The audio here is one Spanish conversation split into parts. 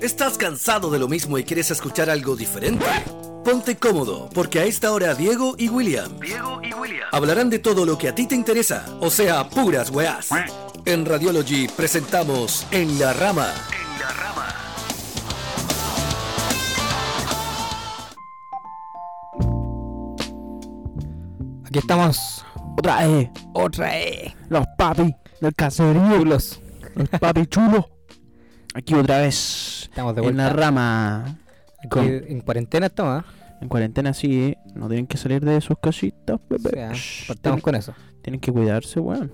¿Estás cansado de lo mismo y quieres escuchar algo diferente? Ponte cómodo, porque a esta hora Diego y William, Diego y William. hablarán de todo lo que a ti te interesa, o sea, puras weás. En Radiology presentamos En la Rama. En la rama. Aquí estamos. Otra vez, Otra vez. los papi del caserío, Chulos. los papi chulos. Aquí otra vez, Estamos de en vuelta. la rama. Con- en cuarentena estamos, ¿ah? En cuarentena sí, no tienen que salir de sus casitas, O bebé. sea, Shh, partamos tienen, con eso. tienen que cuidarse, weón.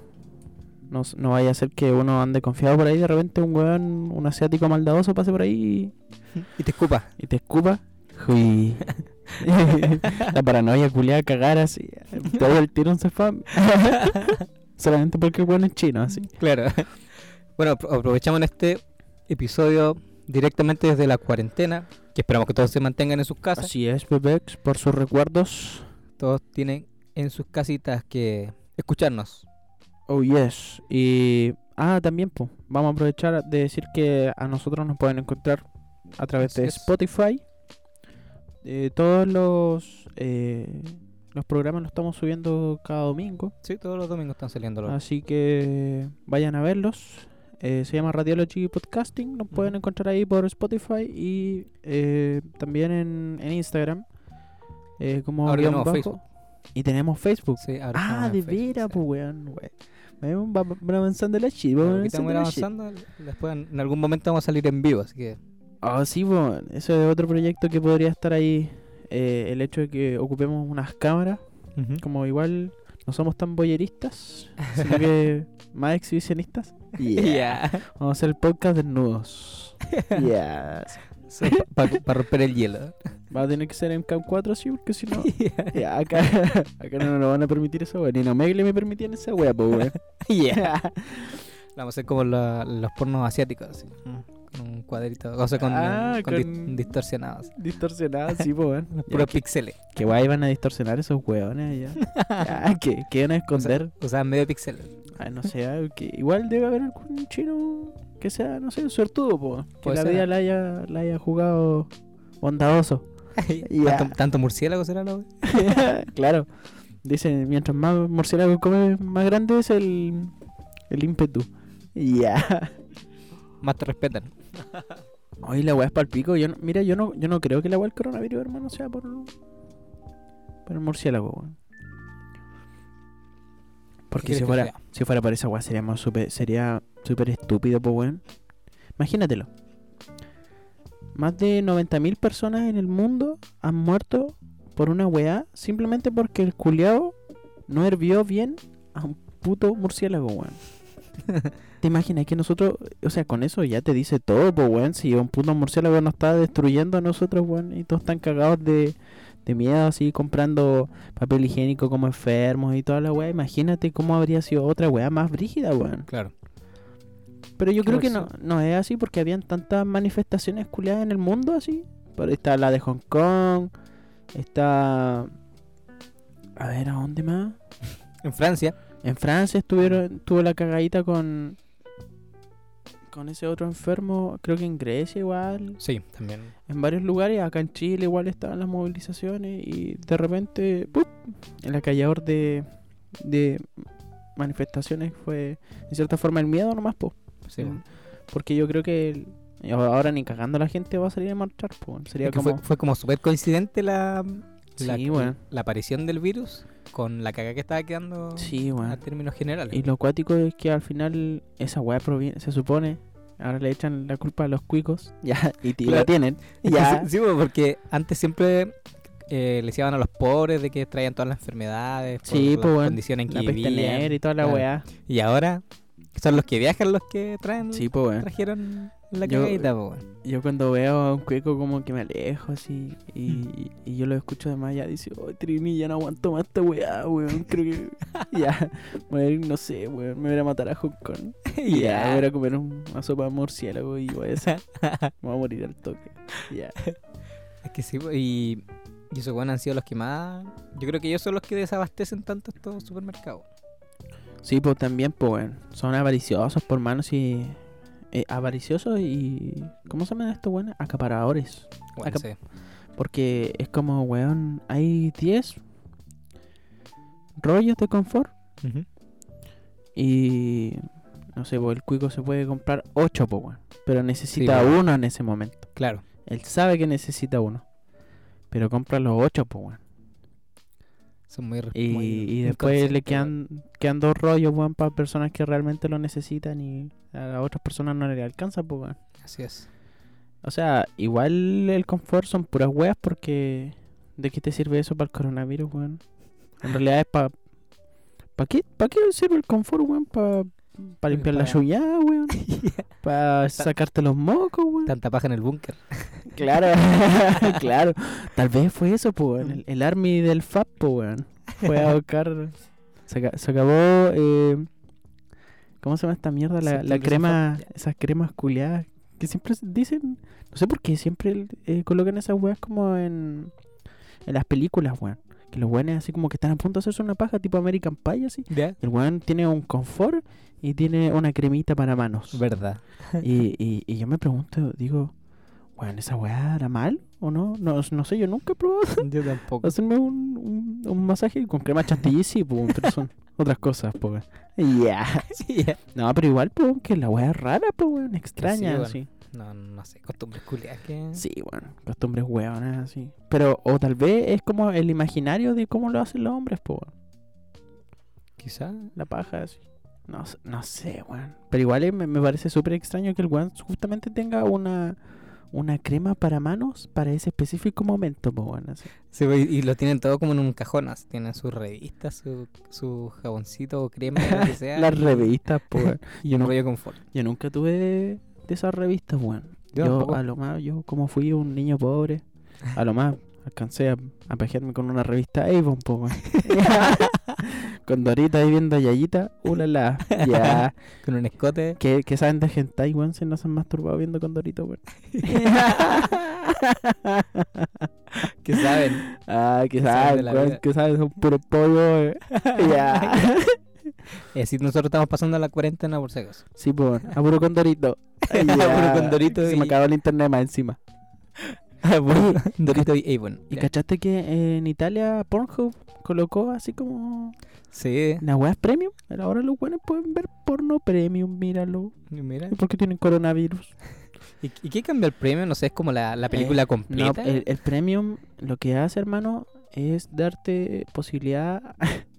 No, no vaya a ser que uno ande confiado por ahí, de repente un weón, un asiático maldadoso pase por ahí Y te escupa. y, y te escupa. Uy. la paranoia culiada cagar así. Todo el tiro un cefam. Solamente porque el weón es chino, así. Claro. bueno, apro- aprovechamos este episodio directamente desde la cuarentena. Que esperamos que todos se mantengan en sus casas. Así es, Bebex, por sus recuerdos. Todos tienen en sus casitas que escucharnos. Oh, yes. Y. Ah, también, pues. Vamos a aprovechar de decir que a nosotros nos pueden encontrar a través Así de es. Spotify. Eh, todos los. eh, los programas los estamos subiendo cada domingo. Sí, todos los domingos están saliendo los. Así que vayan a verlos. Eh, se llama Radiology Podcasting. Nos pueden encontrar ahí por Spotify y eh, también en, en Instagram. Eh, como Ahora guion tenemos bajo. Facebook. Y tenemos Facebook. Sí, ahora Ah, de veras, pues, weón, weón. Vamos, va- va avanzando la Claro, vamos avanzando. Después en en algún momento vamos a salir en vivo, así que. Ah, sí, pues, eso es otro proyecto que podría estar ahí. eh, el hecho de que ocupemos unas cámaras, como igual no somos tan boyeristas, sino que más exhibicionistas. Ya. Vamos a hacer el podcast desnudos. Yes. Para romper el hielo. Va a tener que ser en Cam 4, sí, porque si no. acá, acá no nos lo van a permitir esa wea. Ni en Omegle me permitían esa wea, pues. Yeah. Vamos a hacer como la- los pornos asiáticos, así, con un cuadrito, o sea, con, Ah, con dis- con- distorsionados, Distorsionada, sí, pues, Ya, puros que- píxeles. Que guay iban a distorsionar esos hueones allá. que, que iban a esconder. O sea, medio píxeles. Ay, no sé, ah, que igual debe haber algún chino que sea, no sé, suertudo, po. Que Puede la ser. vida la haya, la haya jugado bondadoso. Ya. ¿Tanto, tanto murciélago será la claro. Dicen, mientras más murciélago come, más grande es el, el ímpetu. Ya. Más te respetan. Oye, la weá es pa'l pico. Yo no- mira, yo no, yo no creo que la weá del coronavirus, hermano, sea por, por el murciélago, weón. Porque si fuera, si fuera por esa weá sería más súper, sería súper estúpido, pues weón. Imagínatelo. Más de 90.000 personas en el mundo han muerto por una weá simplemente porque el culiao no hervió bien a un puto murciélago, weón. ¿Te imaginas que nosotros, o sea, con eso ya te dice todo, pues, weón? Si un puto murciélago nos está destruyendo a nosotros, weón, y todos están cagados de, de miedo, así, comprando papel higiénico como enfermos y toda la weá, imagínate cómo habría sido otra weá más brígida, weón. Claro. Pero yo creo que no, no es así porque habían tantas manifestaciones culiadas en el mundo, así. Pero está la de Hong Kong, está... A ver, ¿a dónde más? En Francia, En Francia estuvieron, tuvo la cagadita con con ese otro enfermo, creo que en Grecia igual, sí, también. en varios lugares, acá en Chile igual estaban las movilizaciones y de repente, ¡pup! el acallador de, de manifestaciones fue en cierta forma el miedo nomás, po. Sí, Mm, Porque yo creo que el- ahora ni cagando la gente va a salir a marchar, po. Sería Es que como... fue, fue como súper coincidente la, la, Sí, weón. la aparición del virus con la caga que estaba quedando Sí, a weón. términos generales. Y lo acuático es que al final esa weá proviene, se supone, ahora le echan la culpa a los cuicos, ya, y Claro. la tienen, ya, Sí, porque antes siempre eh, le decían a los pobres de que traían todas las enfermedades, por Sí, las pues, condiciones en que la vivían. y toda la Claro. weá. Y ahora son los que viajan los que traen, Sí, pues trajeron la Yo- cagadita, weón. Yo cuando veo a un cuico como que me alejo así y, y yo lo escucho de más ya dice, oh Trini, ya no aguanto más esta weá, weón, creo que ya, ir, no sé, weón, me voy a matar a Hong Kong. Y ya, voy a comer un- una sopa de murciélago y voy a, ser- me voy a morir al toque. Ya. Es que sí, y, y esos weones han sido los que más. Yo creo que ellos son los que desabastecen tanto estos supermercados. Sí, pues también, pues, weón, son avariciosos por manos y eh, avariciosos y. ¿Cómo se llaman estos buenos? Acaparadores. Bueno, sí. Porque es como, weón, hay 10 rollos de confort y. No sé, pues el cuico se puede comprar 8, pues, weón. Pero necesita uno en ese momento. Claro. Él sabe que necesita uno. Pero compra los 8, pues, weón. Son muy, Y, muy y después le quedan, quedan dos rollos, weón, para personas que realmente lo necesitan y a otras personas no le alcanza, pues, weón. weón. Así es. O sea, igual el confort son puras weas porque... ¿De qué te sirve eso para el coronavirus, weón? En realidad es para... ¿Para qué, ¿Para qué sirve el confort, weón? ¿Para limpiar la lluvia, weón? ¿Para sacarte los mocos, weón? Tanta paja en el búnker. Claro, claro. Tal vez fue eso, pues, weón. El, el army del FAP, pues, weón. Fue a buscar... Se, aca- se acabó... Eh, ¿Cómo se llama esta mierda? La, la crema... Esas cremas culiadas que siempre dicen... No sé por qué siempre eh, colocan esas weas como en... En las películas, weón. Que los weones así como que están a punto de hacerse una paja tipo American Pie, así. El weón tiene un confort y tiene una cremita para manos. Verdad. Y, y, y yo me pregunto, digo, weón, ¿esa weá era mal o no? No, no sé, yo nunca he probado Yo tampoco. hacerme un, un, un masaje con crema chantilly, sí, po, pero son otras cosas, weón. Ya. Sí. No, pero igual, po, que la weá es rara, po, weón, extraña, así. No, no sé, costumbres culiadas que... Sí, bueno, costumbres weonas, así. Pero, o tal vez es como el imaginario de cómo lo hacen los hombres, po, weón. Quizá. La paja, así. No, no sé, weón. Pero igual me, me parece súper extraño que el weón justamente tenga una, una crema para manos para ese específico momento, po, weón. Sí, y, y lo tienen todo como en un cajón. así. Tienen sus revistas, su, su jaboncito o crema, lo que sea. Las revistas, po, weón. Yo, no- yo nunca tuve de, esas revistas, weón. Yo a lo más, yo como fui un niño pobre, a lo más alcancé a, a con una revista Avon, po, weón. con Dorita ahí viendo a Yayita, ulala, ya. Con un escote. ¿Qué, qué saben de hentai, weón? Si no se han masturbado viendo con Dorito, weón. que saben. ah, que ¿Qué saben saben, weón, que saben, son puro pollo, weón. ya. Es decir, nosotros estamos pasando la cuarentena por si acaso. Sí, weón, a puro con Dorito. A puro con Dorito Se me y- acabó el internet más encima. Dorito y Avon. ¿Y Ya. cachaste que eh, en Italia Pornhub colocó así como Sí. las weas premium? Ahora los buenos pueden ver porno premium, míralo. Mira. ¿Y por qué tienen coronavirus? ¿Y, y qué cambia el premio? No sé, es como la, la película Eh, completa. No, el, el premium lo que hace, hermano, es darte posibilidad.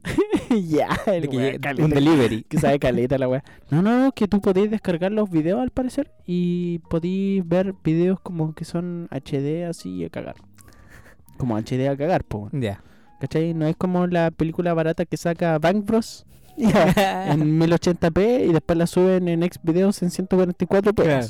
ya, el de que un delivery. que sabe caleta la wea. No, no, no, que tú podéis descargar los videos al parecer y podéis ver videos como que son HD así a cagar. Como HD a cagar, po. Ya. ¿Cachai? No es como la película barata que saca Bank Bros. en 1080p y después la suben en Xvideos en 144p. Claro.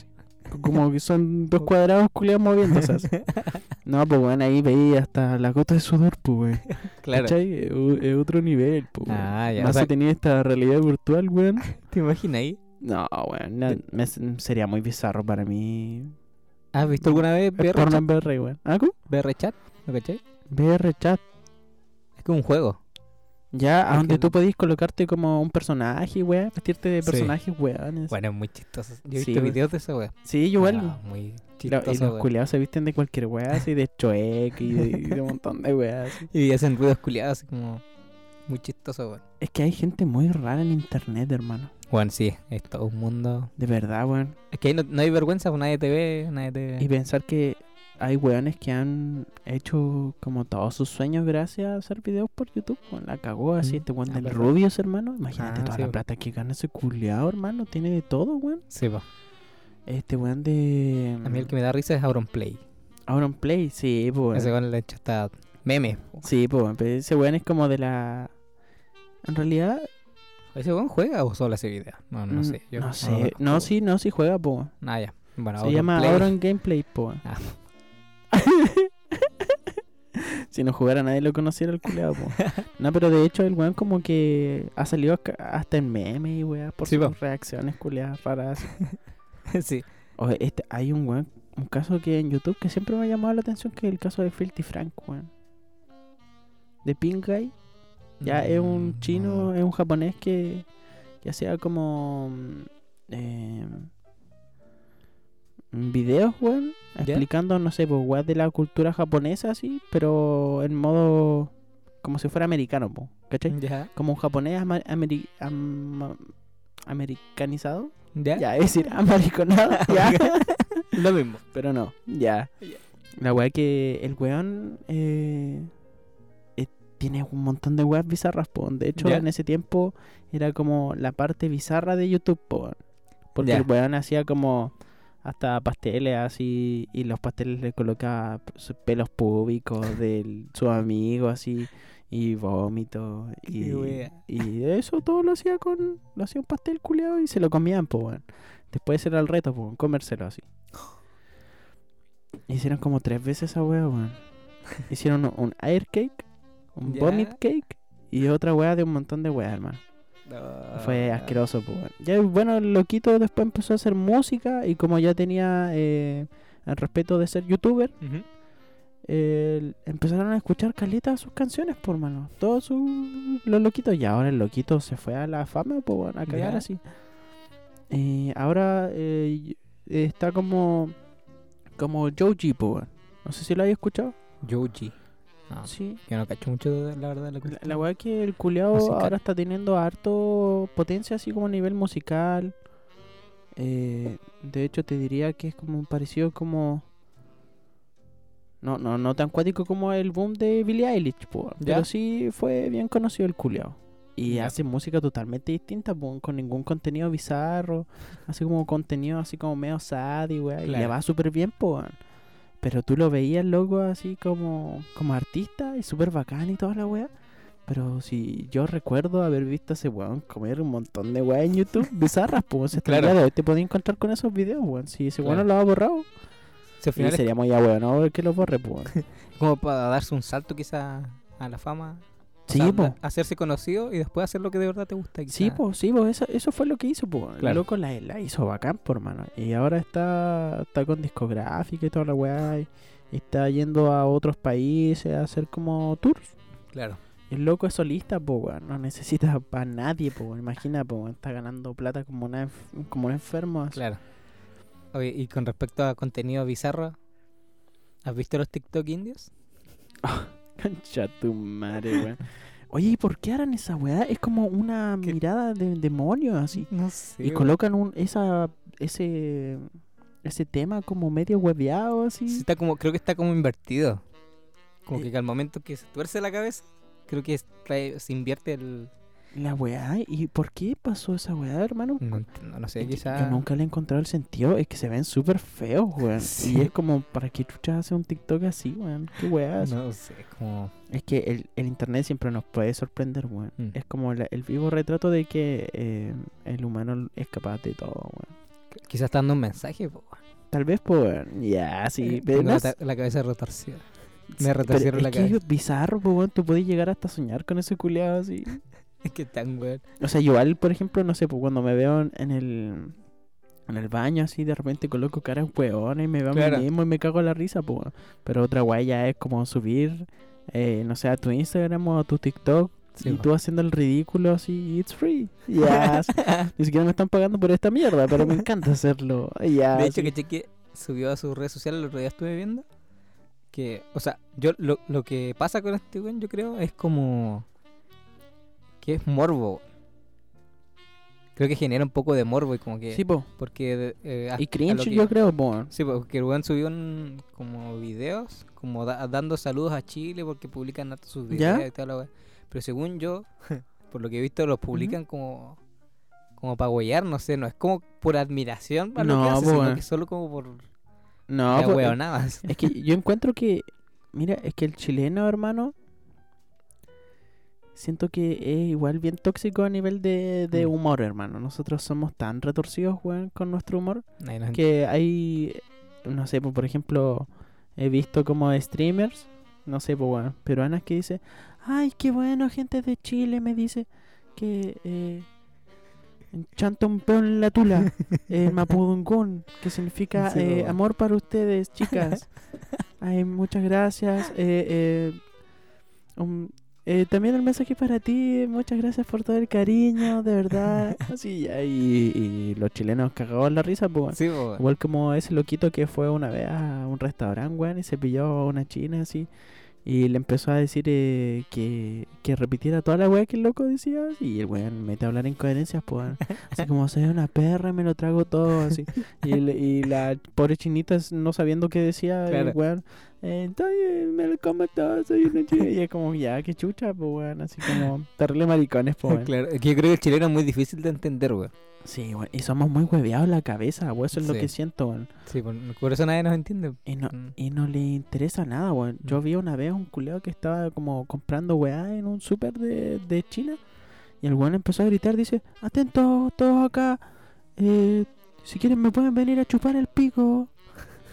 Como que son dos cuadrados culiados moviéndose. así. No, pues bueno, ahí veía hasta la gota de sudor, pues weón. claro. ¿Cachai? Es otro nivel, pues. Ah, ya. Más o sea, tenía esta realidad virtual, weón. ¿Te imaginas ahí? No, me- sería muy bizarro para mí. ¿Has visto alguna vez porno en VR, weón. ¿Ah, cómo? VR Chat? ¿Lo cachai? VR chat. Es como un juego. Ya, a donde tú podís colocarte como un personaje, weón. Vestirte de Sí. personajes, weón. Bueno, es muy chistoso. Yo he Sí, visto videos de esa wea. Sí, yo igual. Ah, muy chistoso. y los culiados se visten de cualquier weá, así de Choek y de, un montón de así. Y hacen ruidos culiados, así como. Muy chistoso, weón. Es que hay gente muy rara en internet, hermano. Bueno, sí, es todo un mundo. De verdad, weón. Es que ahí no, no hay vergüenza, pues nadie te ve, nadie te Y pensar que hay weones que han hecho como todos sus sueños gracias a hacer videos por YouTube. weón. La cagó así Mm, este weón ah, del. Rubius, hermano. Imagínate Ah, toda sí, la plata que gana ese culiado, hermano. Tiene de todo, weón. Sí, pues. Este weón de. A mí el que me da risa es Auronplay. Auronplay, sí, pues. Ese weón le ha hecho hasta memes. po. Sí, pues. Ese weón es como de la. En realidad, ¿Ese weón juega o solo hace video? No, no mm, sé. yo no sé. No, sí, no, sí juega, pues. Ah, ya. Bueno, Se llama Auronplay. Auron Gameplay, po. Ah. si no jugara nadie lo conociera el culeado. No, pero de hecho el weón como que ha salido hasta en meme y weá por Sí, sus po. reacciones culeadas raras. sí. Este, hay un weón, un caso que en YouTube que siempre me ha llamado la atención que es el caso de Filthy Frank, weón. De Pink Guy. Ya es un Mm, chino, no. es un japonés que, que hacía como... mm, eh, videos, weón, explicando, no sé, pues, weas de la cultura japonesa, así, pero en modo como si fuera americano, po, ¿cachai? Ya. Como un japonés ama- ameri- am- americanizado. ¿Ya? Ya, es decir, americanado, ya. Lo mismo. pero no, ya. Ya. La wea que el weón eh, eh, tiene un montón de weas bizarras, po. De hecho, Ya. en ese tiempo era como la parte bizarra de YouTube, po. Porque Ya. el weón hacía como hasta pasteles así y los pasteles le colocaba pelos públicos de su amigo así y vómito y, y eso todo lo hacía con lo hacía un pastel culeado y se lo comían pues weón. después era el reto pues comérselo así. Hicieron como tres veces esa wea weón. Hicieron un, un air cake un vomit cake y otra wea de un montón de weas hermano No. fue asqueroso, pues. bueno. Ya, bueno, el loquito después empezó a hacer música y como ya tenía eh, el respeto de ser youtuber, eh, empezaron a escuchar caleta sus canciones, por mano. Todos sus- los loquitos. Y ahora el loquito se fue a la fama, pues, bueno, a cagar así. Ahora eh, y- está como como Joji, pues. No sé si lo habéis escuchado. Yoji. No, Sí. Yo no cacho mucho, de- la verdad, la La, weá es que el culeado ahora está teniendo harto potencia así como a nivel musical. Eh, de hecho te diría que es como parecido como... No, no, no tan cuático como el boom de Billie Eilish, po, ¿Ya? pero sí fue bien conocido el culeado. Y hace música totalmente distinta, po, con ningún contenido bizarro, hace como contenido así como medio sad y weá, y le va súper bien, weón. Pero tú lo veías, loco, así como, como artista y súper bacán y toda la weá. Pero si yo recuerdo haber visto a ese weón comer un montón de weá en YouTube bizarras, pues el Claro. hoy te podías encontrar con esos videos, weón. Si ese weón no lo ha borrado, Si es sería muy weón, ¿no? Que lo borre, pues. como para darse un salto quizá a la fama. O Sí, sea, po. da- Hacerse conocido y después hacer lo que de verdad te gusta. Quizá. Sí, pues, sí, pues, eso, eso fue lo que hizo. El Claro. loco la, la hizo bacán, por hermano. Y ahora está, está con discográfica y toda la weá. Y, y está yendo a otros países a hacer como tours. Claro. El loco es solista, pues, weón. No necesita para nadie, weón. Imagina, pues, weón, está ganando plata como, una, como un enfermo. así. Claro. Oye, y con respecto a contenido bizarro, ¿has visto los TikTok indios? Concha tu madre, weón. Oye, ¿y por qué harán esa weá? Es como una ¿Qué? mirada de demonio, así. No sé. y colocan un esa ese ese tema como medio hueveado, así. Sí, está como, creo que está como invertido. Como Eh. que al momento que se tuerce la cabeza, creo que es- trae- se invierte el... La weá, ¿y por qué pasó esa weá, hermano? No no sé, Es que quizá... Yo nunca le he encontrado el sentido, es que se ven súper feos, weón. Sí. Y es como, ¿para qué chucha hace un TikTok así, weón? ¿Qué weá? No sé, como... Es que el, el internet siempre nos puede sorprender, weón. Mm. Es como la- el vivo retrato de que eh, el humano es capaz de todo, weón. Quizás está dando un mensaje, po. Tal vez, weón. Ya, sí. Eh, tengo la, cabeza retorcida. sí, me retorcieron pero la es que cabeza. es bizarro, weón. Tú puedes llegar hasta soñar con ese culeado así. Es que tan weón. O sea, yo igual, por ejemplo, no sé, pues cuando me veo en- el en el baño así, de repente coloco caras hueonas y me veo a Claro. mí mismo y me cago en la risa, pues. Pero otra guay ya es como subir, eh, no sé, a tu Instagram o a tu TikTok Sí, y po. tú haciendo el ridículo así, it's free. Ya, sí. ni siquiera me están pagando por esta mierda, pero me encanta hacerlo. Ya, De hecho, que cheque subió a sus redes sociales, el otro día estuve viendo. Que, o sea, yo lo, lo que pasa con este weón, yo creo, es como. Que es morbo. Creo que genera un poco de morbo y como que. Sí, po. Porque. eh, Y lo cringe, que- yo creo, po. Sí, porque el weón subió un- como videos, como da- dando saludos a Chile porque publican sus ¿Ya? videos y la weá. Pero según yo, por lo que he visto, los publican como como para huellar, no sé, no es como por admiración a lo No, que hace, sino que solo como por No, hueonada. Es que yo encuentro que, mira, es que el chileno, hermano, siento que es igual bien tóxico a nivel de, de Mm. humor, hermano. Nosotros somos tan retorcidos, weón, con nuestro humor, Ay, no que hay, no sé, pues, por ejemplo, he visto como streamers, no sé, pues, weón, peruanas que dice, ay, qué bueno, gente de Chile, me dice que... Eh, Chanta un peón en la tula, Mapudungún, que significa Sí, eh, amor para ustedes, chicas. Ay, muchas gracias. Eh, eh, um, eh, también el mensaje para ti, muchas gracias por todo el cariño, de verdad. Así, ya, y, y los chilenos cagados en la risa, pues. Sí, weón. Igual como ese loquito que fue una vez a un restaurante, weón, y se pilló a una china así. Y le empezó a decir eh, que, que repitiera toda la weá que el loco decía. Y el weón mete a hablar incoherencias, pues. weón. Así como soy una perra me lo trago todo, así. Y, el- y la pobre chinita no sabiendo qué decía, Claro. el weón. eh, Entonces me lo como todo, soy una china. Y es como, ya, qué chucha, pues weón. Así como, terrible maricones, pues. Claro, que yo creo que el chileno es muy difícil de entender, weón. Sí. Y somos muy hueveados en la cabeza. Eso es lo que siento. Sí, por, eso nadie nos entiende. Y no, Mm. y no le interesa nada, weón. Yo Mm. vi una vez un culeo que estaba como comprando weá en un súper de, de China. Y el weón empezó a gritar, dice, atentos todos acá. eh, si quieren me pueden venir a chupar el pico.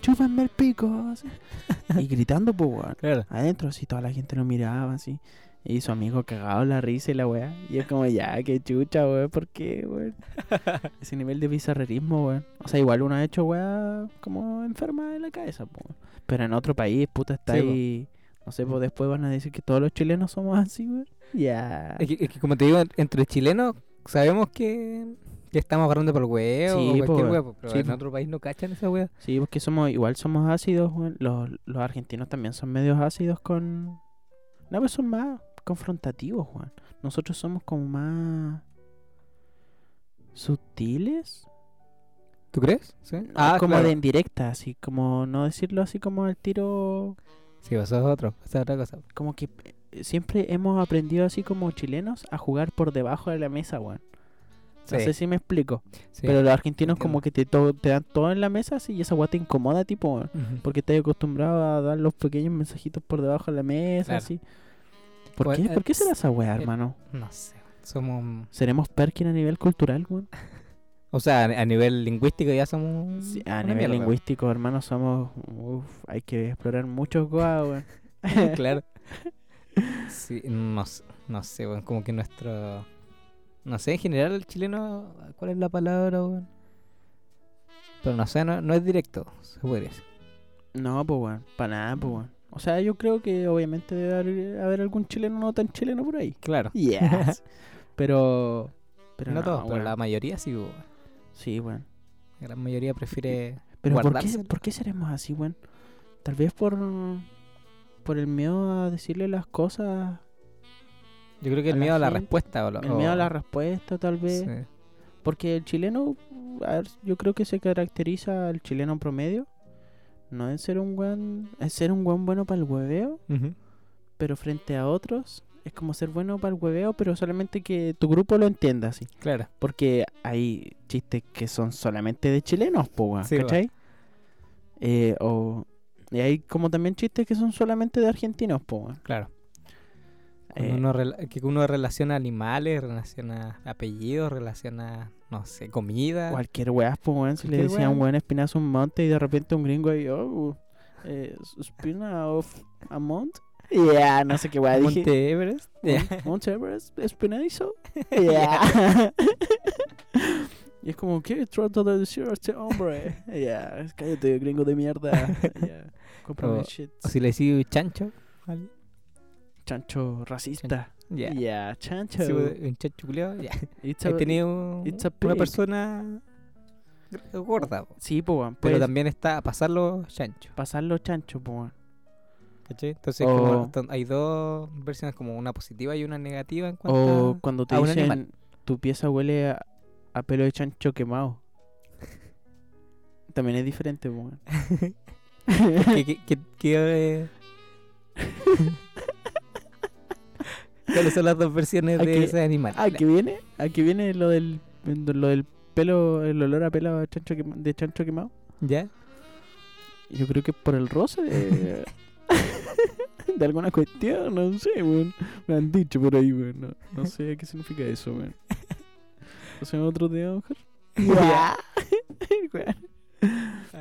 Chúpanme el pico. así. y gritando, pues, weón. Claro. Adentro, así, toda la gente lo miraba, así. Y su amigo cagado la risa y la weá. Y es como, ya, qué chucha, weón. ¿Por qué, weón? Ese nivel de bizarrerismo, weón. O sea, igual uno ha hecho weá como enferma de la cabeza, weón. Pero en otro país, puta, está Sí, ahí. No sé, pues después van a decir que todos los chilenos somos así, weón. Ya. Es que, es que como te digo, entre chilenos sabemos que, que estamos agarrando por el huevo Sí, o cualquier huevo, pero Sí, en otro país no cachan esa wea. Sí, porque somos, igual somos ácidos, weón. Los, los argentinos también son medios ácidos con. No, pues son más confrontativos, weón. Nosotros somos como más. sutiles. ¿Tú crees? Sí. Ah, como claro. de indirecta, así como no decirlo así como al tiro. Sí, eso es otro, es otra cosa. Como que eh, siempre hemos aprendido así como chilenos a jugar por debajo de la mesa, weón. No Sí. sé si me explico. Sí. Pero los argentinos entiendo. como que te, dan todo en la mesa así y esa weá te incomoda, tipo. Porque estás acostumbrado a dar los pequeños mensajitos por debajo de la mesa, Claro. así. ¿Por Pues, qué? ¿Por qué será esa weá, eh, hermano? No sé. Somos. ¿Seremos Perkin a nivel cultural, weón? O sea, a nivel lingüístico ya somos. Sí, a nivel mierda, lingüístico, hermano, somos... Uf, hay que explorar muchos goa, weón. claro. Sí, no, no sé, weón, como que nuestro... No sé, en general el chileno, ¿cuál es la palabra, weón? Pero no sé, no, no es directo, se podría decir. No, pues, weón. Para nada, pues, weón. O sea, yo creo que obviamente debe haber, haber algún chileno no tan chileno por ahí. Claro. Yes. pero... Pero no, no, todos, pero weón. la mayoría sí, weón. Sí, weón. La gran mayoría prefiere Pero ¿por qué. ¿por qué seremos así, weón? Tal vez por... Por el miedo a decirle las cosas... Yo creo que el miedo a la gente, respuesta. O lo- El miedo a la respuesta, tal vez. sí. Porque el chileno, a ver, yo creo que se caracteriza al chileno promedio. No en ser un buen, en ser un buen bueno para el hueveo, pero frente a otros es como ser bueno para el hueveo, pero solamente que tu grupo lo entienda así. Claro. Porque hay chistes que son solamente de chilenos, po, Sí. ¿cachai? Eh, o, y hay como también chistes que son solamente de argentinos, po. Claro. Eh, uno que uno relaciona animales, relaciona apellidos, relaciona, no sé, comida. Cualquier weá, pues, weón. Si le Cualquier decía a un weá. weón espinazo un monte y de repente un gringo ahí, oh, eh, spina of a mont. Yeah, no sé qué weá dije. Monte Everest. Mont- Mont Everest, espinazo. Yeah. y es como, ¿qué trata de decir a este hombre? Yeah, cállate, gringo de mierda. Yeah. O- shit. O si le decís chancho. ¿vale? Chancho racista. Ya. Yeah, chancho. Sí, pues, un chancho culiao, ya. It's He a- tenido a una persona gorda. po. Sí, pues, weón. Pero también está pasarlo chancho. pasarlo chancho, pues, weón. ¿Cachai? Entonces como hay dos versiones, como una positiva y una negativa en cuanto O a- cuando te a un dicen animal. tu pieza huele a, a pelo de chancho quemado. También es diferente, po. ¿Qué, qué, qué- qué, eh? ¿Cuáles son las dos versiones ¿A de qué- ese animal? Aquí viene, aquí viene lo del lo del pelo, el olor a pelo de chancho, quema- de chancho quemado. ¿Ya? Yo creo que es por el roce de, de alguna cuestión, no sé, weón. Me han dicho por ahí, weón. No, no sé qué significa eso, weón. ¿O sea, otro día, mujer? Ya.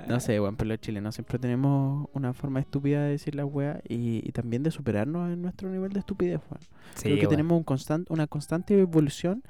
No sé, weón, pero los chilenos siempre tenemos una forma estúpida de decir las weas y, y también de superarnos en nuestro nivel de estupidez, weón. Sí, Creo que weón. tenemos un constan- una constante evolución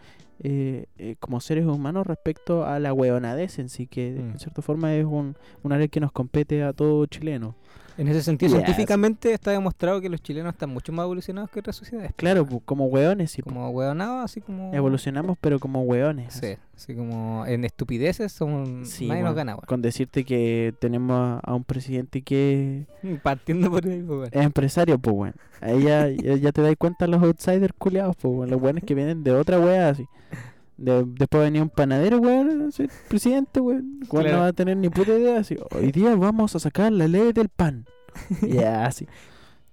eh, eh, como seres humanos respecto a la hueonadez en sí, que Mm. en cierta forma es un, un área que nos compete a todo chileno. En ese sentido, Yes. científicamente está demostrado que los chilenos están mucho más evolucionados que otras sociedades. Claro, pu, como hueones, sí. Como hueonados, así como... evolucionamos, pero como hueones. Sí, así como en estupideces somos... Sí, nadie weón. nos gana. Con decirte que tenemos a, un presidente que Partiendo por ahí, pues, es empresario, pues, weón. Ahí ya, ya, te das cuenta los outsiders culiados, pues, weón. Los weones que vienen de otra wea, así. De- después venía un panadero, weón, presidente, weón. Claro. no va a tener ni puta idea, así. Hoy día vamos a sacar la ley del pan. Ya, así.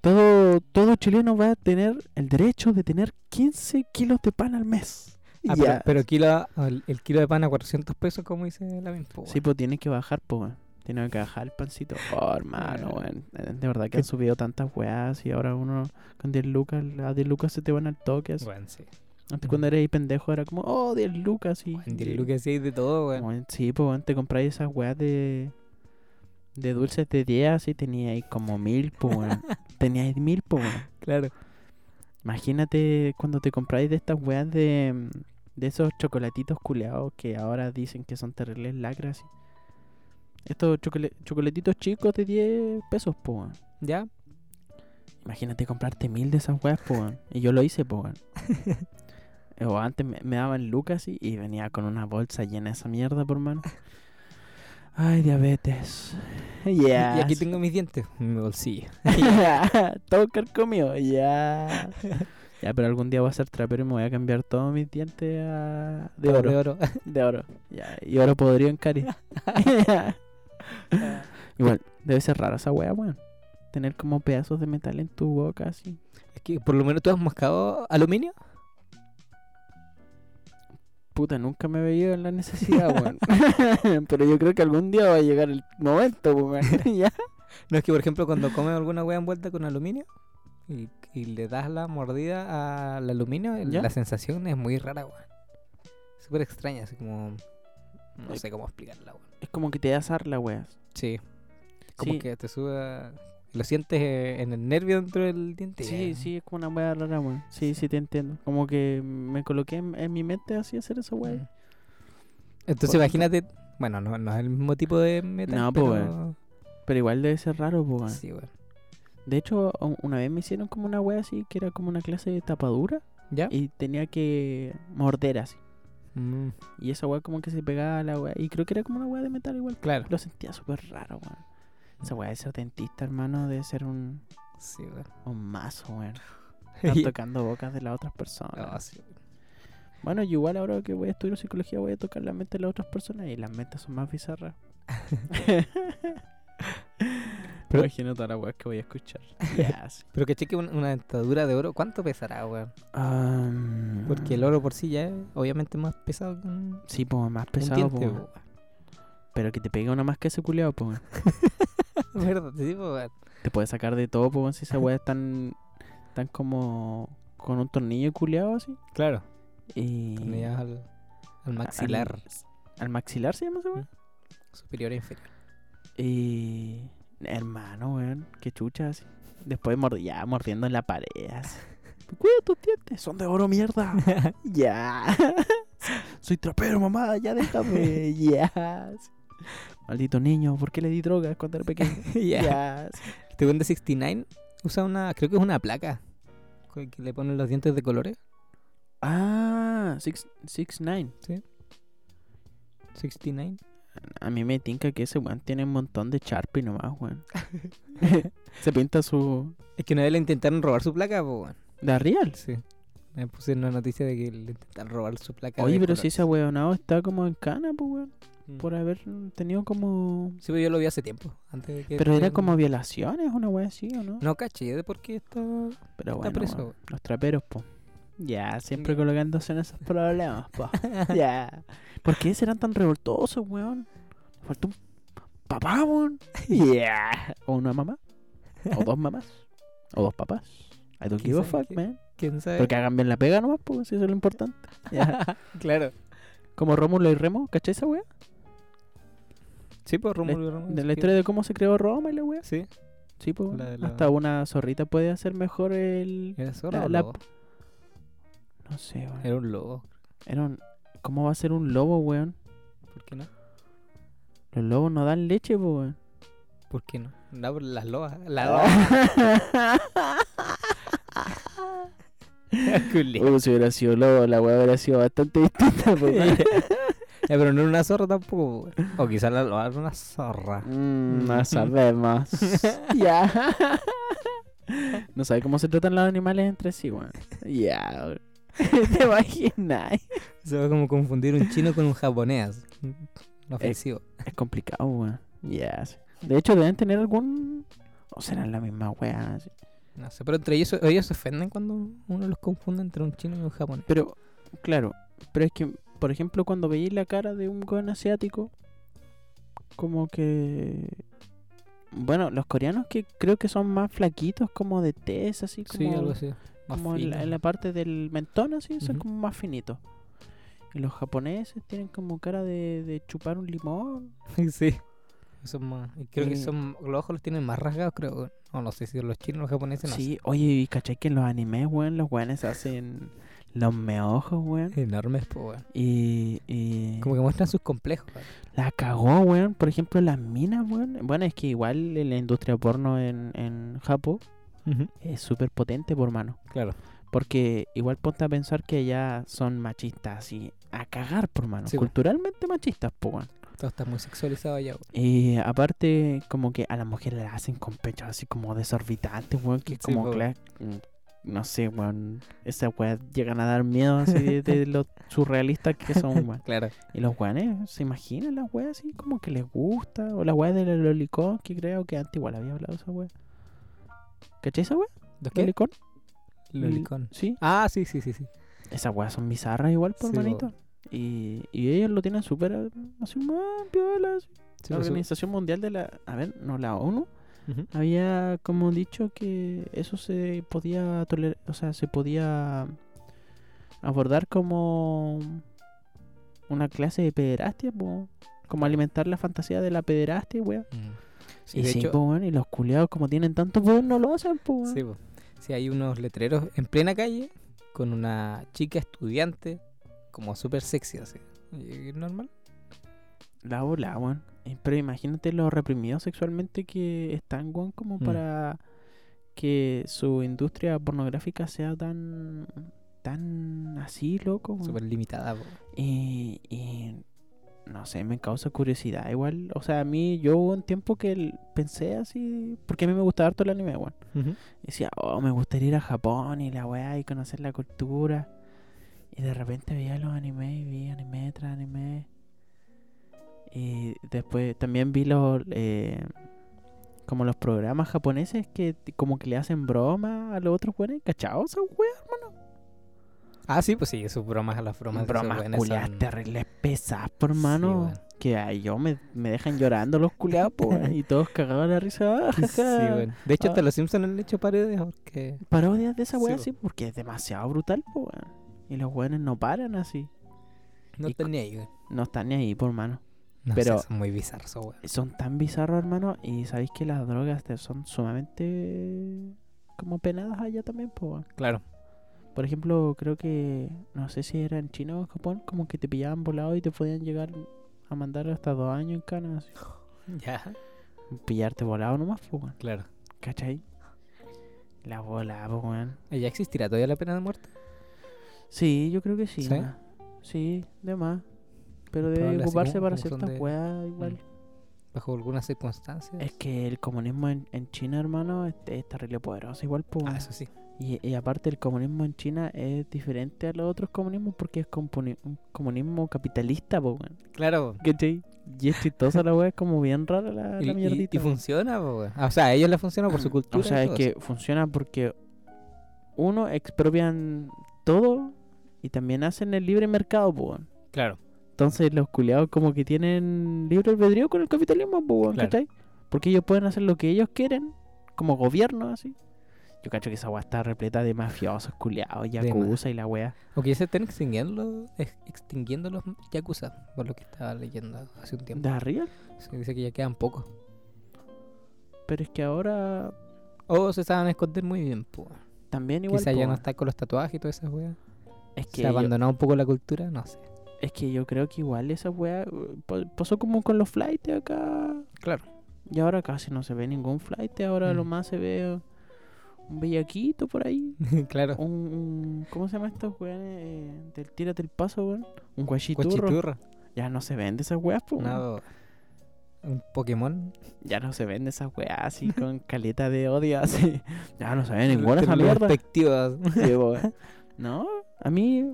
Todo, todo chileno va a tener el derecho de tener 15 kilos de pan al mes. Ah, Ya. pero, pero kilo, el, el kilo de pan a 400 pesos, como dice la misma. Sí, pues tiene que bajar, pues, weón. Tiene que bajar el pancito. Oh, hermano, weón. Eh, De verdad que ¿Qué- han subido tantas weas y ahora uno con 10 lucas, a 10 lucas se te van al toque. así. Bueno, sí. Antes cuando eres ahí pendejo era como, oh, 10 lucas y... En 10 lucas hay de todo, weón. Sí, pues, weón, te compráis esas weas de... De dulces de 10 así, tenía ahí como mil, pues, weón. Teníais mil, pues. Claro. Imagínate cuando te compráis de estas weas de, de esos chocolatitos culeados que ahora dicen que son terribles lacras. Estos chocole- chocolatitos chicos de 10 pesos, weón. ¿Ya? Imagínate comprarte mil de esas weas, weón. Y yo lo hice, weón. O antes me, me daban lucas y, y venía con una bolsa llena de esa mierda, por mano. Ay, diabetes. Y aquí tengo mis dientes en mi bolsillo. todo carcomido, ya. Ya, pero algún día voy a ser trapero y me voy a cambiar todos mis dientes a... de oro. De oro. De oro. Ya, y oro podrido en cari. Igual, debe ser rara esa wea, weón. Tener como pedazos de metal en tu boca así. Es que por lo menos tú has mascado aluminio. Puta, nunca me he veía en la necesidad, weón. pero yo creo que algún día va a llegar el momento, weón. ya. No es que, por ejemplo, cuando comes alguna wea envuelta con aluminio y, y le das la mordida al aluminio, la sensación es muy rara, weón. Súper extraña, así como. No Eh, sé cómo explicarla, weón. Es como que te da la wea. Sí. Como Sí. que te sube. a- Lo sientes eh, en el nervio dentro del diente. Sí, sí, es como una wea rara, weón. Sí, sí, te entiendo. Como que me coloqué en, en mi mente así hacer esa wea. Mm. Entonces, Por- imagínate. Bueno, no, no es el mismo tipo de metal. No, pues, pero... weón. Pero igual debe ser raro, pues, weón. Sí, weón. De hecho, una vez me hicieron como una wea así, que era como una clase de tapadura. ¿Ya? Y tenía que morder así. Mm, Y esa weá como que se pegaba a la weá. Y creo que era como una weá de metal igual. claro. Lo sentía súper raro, weón. Esa weá de ser dentista, hermano, debe ser un, Sí, weón. un mazo, weón. Estar tocando bocas de las otras personas. No, sí. Bueno, yo igual ahora que voy a estudiar psicología voy a tocar la mente de las otras personas y las mentes son más bizarras. Pero- Imagino todas las weas que voy a escuchar. Ya, sí. Pero que cheque un- una dentadura de oro, ¿cuánto pesará, weón? Am, Porque el oro por sí ya es obviamente más pesado que un, Sí, pues más un pesado, diente, weón. Pero que te pegue una más que ese culiado, pues. ¿Verdad? Sí, po, weón. Te puede sacar de todo, pues, si esa weá es tan, tan como con un tornillo culiado así. Claro. Y... Llegas al, al maxilar Al, al maxilar se llama esa weá. superior e inferior. Y... Hermano, weón, qué chucha así. Después mordi- ya mordiendo en la pared. así. Cuida tus dientes, son de oro mierda. ya. Soy trapero, mamá, ya déjame. Ya. Maldito niño, ¿por qué le di drogas cuando era pequeño? Ya. Ya. Este weón de 69 usa una, creo que es una placa. Que le ponen los dientes de colores. Ah, 6ix9ine. 69. A mí me tinca que ese weón tiene un montón de Sharpie nomás, weón. Se pinta su... Es que una vez le intentaron robar su placa, po, weón. ¿Da real? Sí. Me puse una noticia de que le intentaron robar su placa. Oye, de pero si ese weonado está como en cana, pues, weón. Mm. Por haber tenido como... Sí, pero yo lo vi hace tiempo. Antes de que Pero era como violaciones, una wea así, ¿o no? No caché de por qué está. Pero está bueno, preso, weón, los traperos, po. Ya, siempre colocándose en esos problemas, po. ya. ¿Por qué serán tan revoltosos, weón? Falta un papá, weón. Ya. O una mamá. O dos mamás. O dos papás. I don't give a fuck, que- man. ¿Quién sabe? Pero que hagan bien la pega nomás, pues, si eso es lo importante. Ya. claro. Como Rómulo y Remo, ¿cachai esa wea? Sí, pues Rómulo y Remo, De la historia de cómo se creó Roma y la wea. Sí. Sí, pues. La de la- Hasta una zorrita puede hacer mejor el. ¿Era zorra La- o? No sé, weón. Era un lobo. Era un... ¿Cómo va a ser un lobo, weón? ¿Por qué no? Los lobos no dan leche, po, weón. ¿Por qué no? No, pero las lobas. Las lobas. Uh, si hubiera sido lobo, la weá hubiera sido bastante distinta, pero no era una zorra tampoco. O quizás la loba era una zorra. Mm, no sabemos. ya. no sabe cómo se tratan los animales entre sí, weón. Ya. ¿Te imaginas? Se va como confundir un chino con un japonés. Ofensivo. Es complicado, weón. Ya. sí. De hecho, deben tener algún. O serán la misma weá. Sí. No sé, pero entre ellos, ellos se ofenden cuando uno los confunde entre un chino y un japonés. Pero, claro. Pero es que, por ejemplo, cuando veis la cara de un weón asiático, como que. Bueno, los coreanos que creo que son más flaquitos, como de tez, así como. Sí, algo así. Como en la, fino. en la parte del mentón, así, son como más finitos. Y los japoneses tienen como cara de, de chupar un limón. sí. Son más. Creo que son. Los ojos los tienen más rasgados, creo. weón. O no sé si los chinos o los japoneses no Sí, oye, y cachai que en los animes, weón, los weones hacen los meojos, weón. Enormes, pues, weón. Y, y Como que muestran sus complejos. weón. la cagó, weón. Por ejemplo, las minas, weón. Bueno, es que igual la industria porno en, en Japón es súper potente, por mano. Claro. Porque igual ponte a pensar que ya son machistas así, a cagar, por mano. Sí, po. Culturalmente machistas, po, weón. Todo está muy sexualizado weón. Y aparte, como que a las mujeres las hacen con pechos así como desorbitantes, weón, que Sí, como, po. cla- mm, no sé, weón, esas weas llegan a dar miedo así de, de lo surrealistas que son, weón. Claro. Y los weones, ¿se imaginan las weas así como que les gusta? O las weas de la lolicón, que creo que antes igual había hablado de esa wea. ¿Cachai esa wea? ¿Los qué? ¿Lolicón? Lolicón. Sí. Ah, sí, sí, sí, sí. Esas weas son bizarras igual, por Sí, po. manito. Y, y ellos lo tienen súper así, más piola, así. Sí, la Organización Mundial de la... A ver, no, la ONU. Había como dicho que eso se podía tolerar, o sea, se podía abordar como una clase de pederastia, po. como alimentar la fantasía de la pederastia, weón. Mm. Sí, y sí, hecho, po, weón, y los culiados como tienen tanto poder no lo hacen, po, weón. Sí, po. Sí, hay unos letreros en plena calle con una chica estudiante como súper sexy, así. Normal. La bola, weón. Eh, Pero imagínate los reprimidos sexualmente que están, weón, como Mm. para que su industria pornográfica sea tan tan así, loco. weón. Súper limitada, po. Y, y no sé, me causa curiosidad. Igual, o sea, a mí, yo hubo un tiempo que pensé así, porque a mí me gustaba harto el anime, weón. Y Decía, oh, me gustaría ir a Japón y la weá y conocer la cultura. Y de repente veía los animes y vi anime tras anime. Y después también vi los, eh, como los programas japoneses que como que le hacen broma a los otros weones. ¿Cachao esa weá, hermano? Ah, sí, pues sí, sus bromas a las bromas. bromas culiadas son- terribles pesadas, por hermano. que ay, yo me, me dejan llorando los culiados, y todos cagados la risa. Sí, weón. De hecho, hasta Ah. los Simpsons han hecho parodias porque... Parodias de esa Sí, weá, po. sí, porque es demasiado brutal, weón. Y los weones no paran así. No Y están ni ahí. No están ni ahí, por hermano. No Pero- sé, son muy bizarros, weón. Son tan bizarros, hermano. Y sabéis que las drogas te- son sumamente como penadas allá también, po, weón. Claro. Por ejemplo, creo que, no sé si era en China o en Japón, como que te pillaban volado y te podían llegar a mandar hasta dos años en cana. así. Ya. Pillarte volado nomás, pues, weón. Claro. ¿Cachai? La bola, pues, weón. ¿Ya existirá todavía la pena de muerte? Sí, yo creo que sí. ¿Sí? ¿no? Sí, de más. Pero debe Probable, ocuparse como- para como ciertas de- weas igual. Mm. Bajo algunas circunstancias. Es que el comunismo en, en China, hermano, es, es terrible poderoso igual, pues. Ah, weón. eso sí. Y, y aparte el comunismo en China es diferente a los otros comunismos porque es un comunismo capitalista, pues, weón. Claro. ¿Cachai? Y es chistosa la wea, es como bien rara la, Y, la mierdita. y funciona, po, weón. Ah, o sea, a ellos les funciona por su cultura. O sea, es que funciona porque uno expropian todo y también hacen el libre mercado, pues. Claro. Entonces los culiados como que tienen libre albedrío con el capitalismo, pues, Claro. Porque ellos pueden hacer lo que ellos quieren, como gobierno, así. Yo cacho que esa weá está repleta de mafiosos, culiados, yakuza y la weá. O que ya se están extinguiendo, ex- extinguiendo los yakuza, por lo que estaba leyendo hace un tiempo. ¿De arriba? Se dice que ya quedan pocos. Pero es que ahora O se saben esconder muy bien, pues. también igual. Quizá po, ya no está con los tatuajes y todas esas weas. Es que, ¿Se yo, abandonó un poco la cultura? No sé. es que yo creo que igual esa weá pa- pasó como con los flights acá. Claro. Y ahora casi no se ve ningún flight. Ahora lo Mm. más se ve un bellaquito por ahí. claro. Un, un- ¿Cómo se llama estos weones? Eh, del tírate el paso, weón. Un guachiturro. Ya no se vende esas weas, pues. No, un Pokémon. Ya no se vende esas weas así con caleta de odio así. Ya no se ve ninguna esa Tiene mierda. perspectivas. Sí. No, a mí,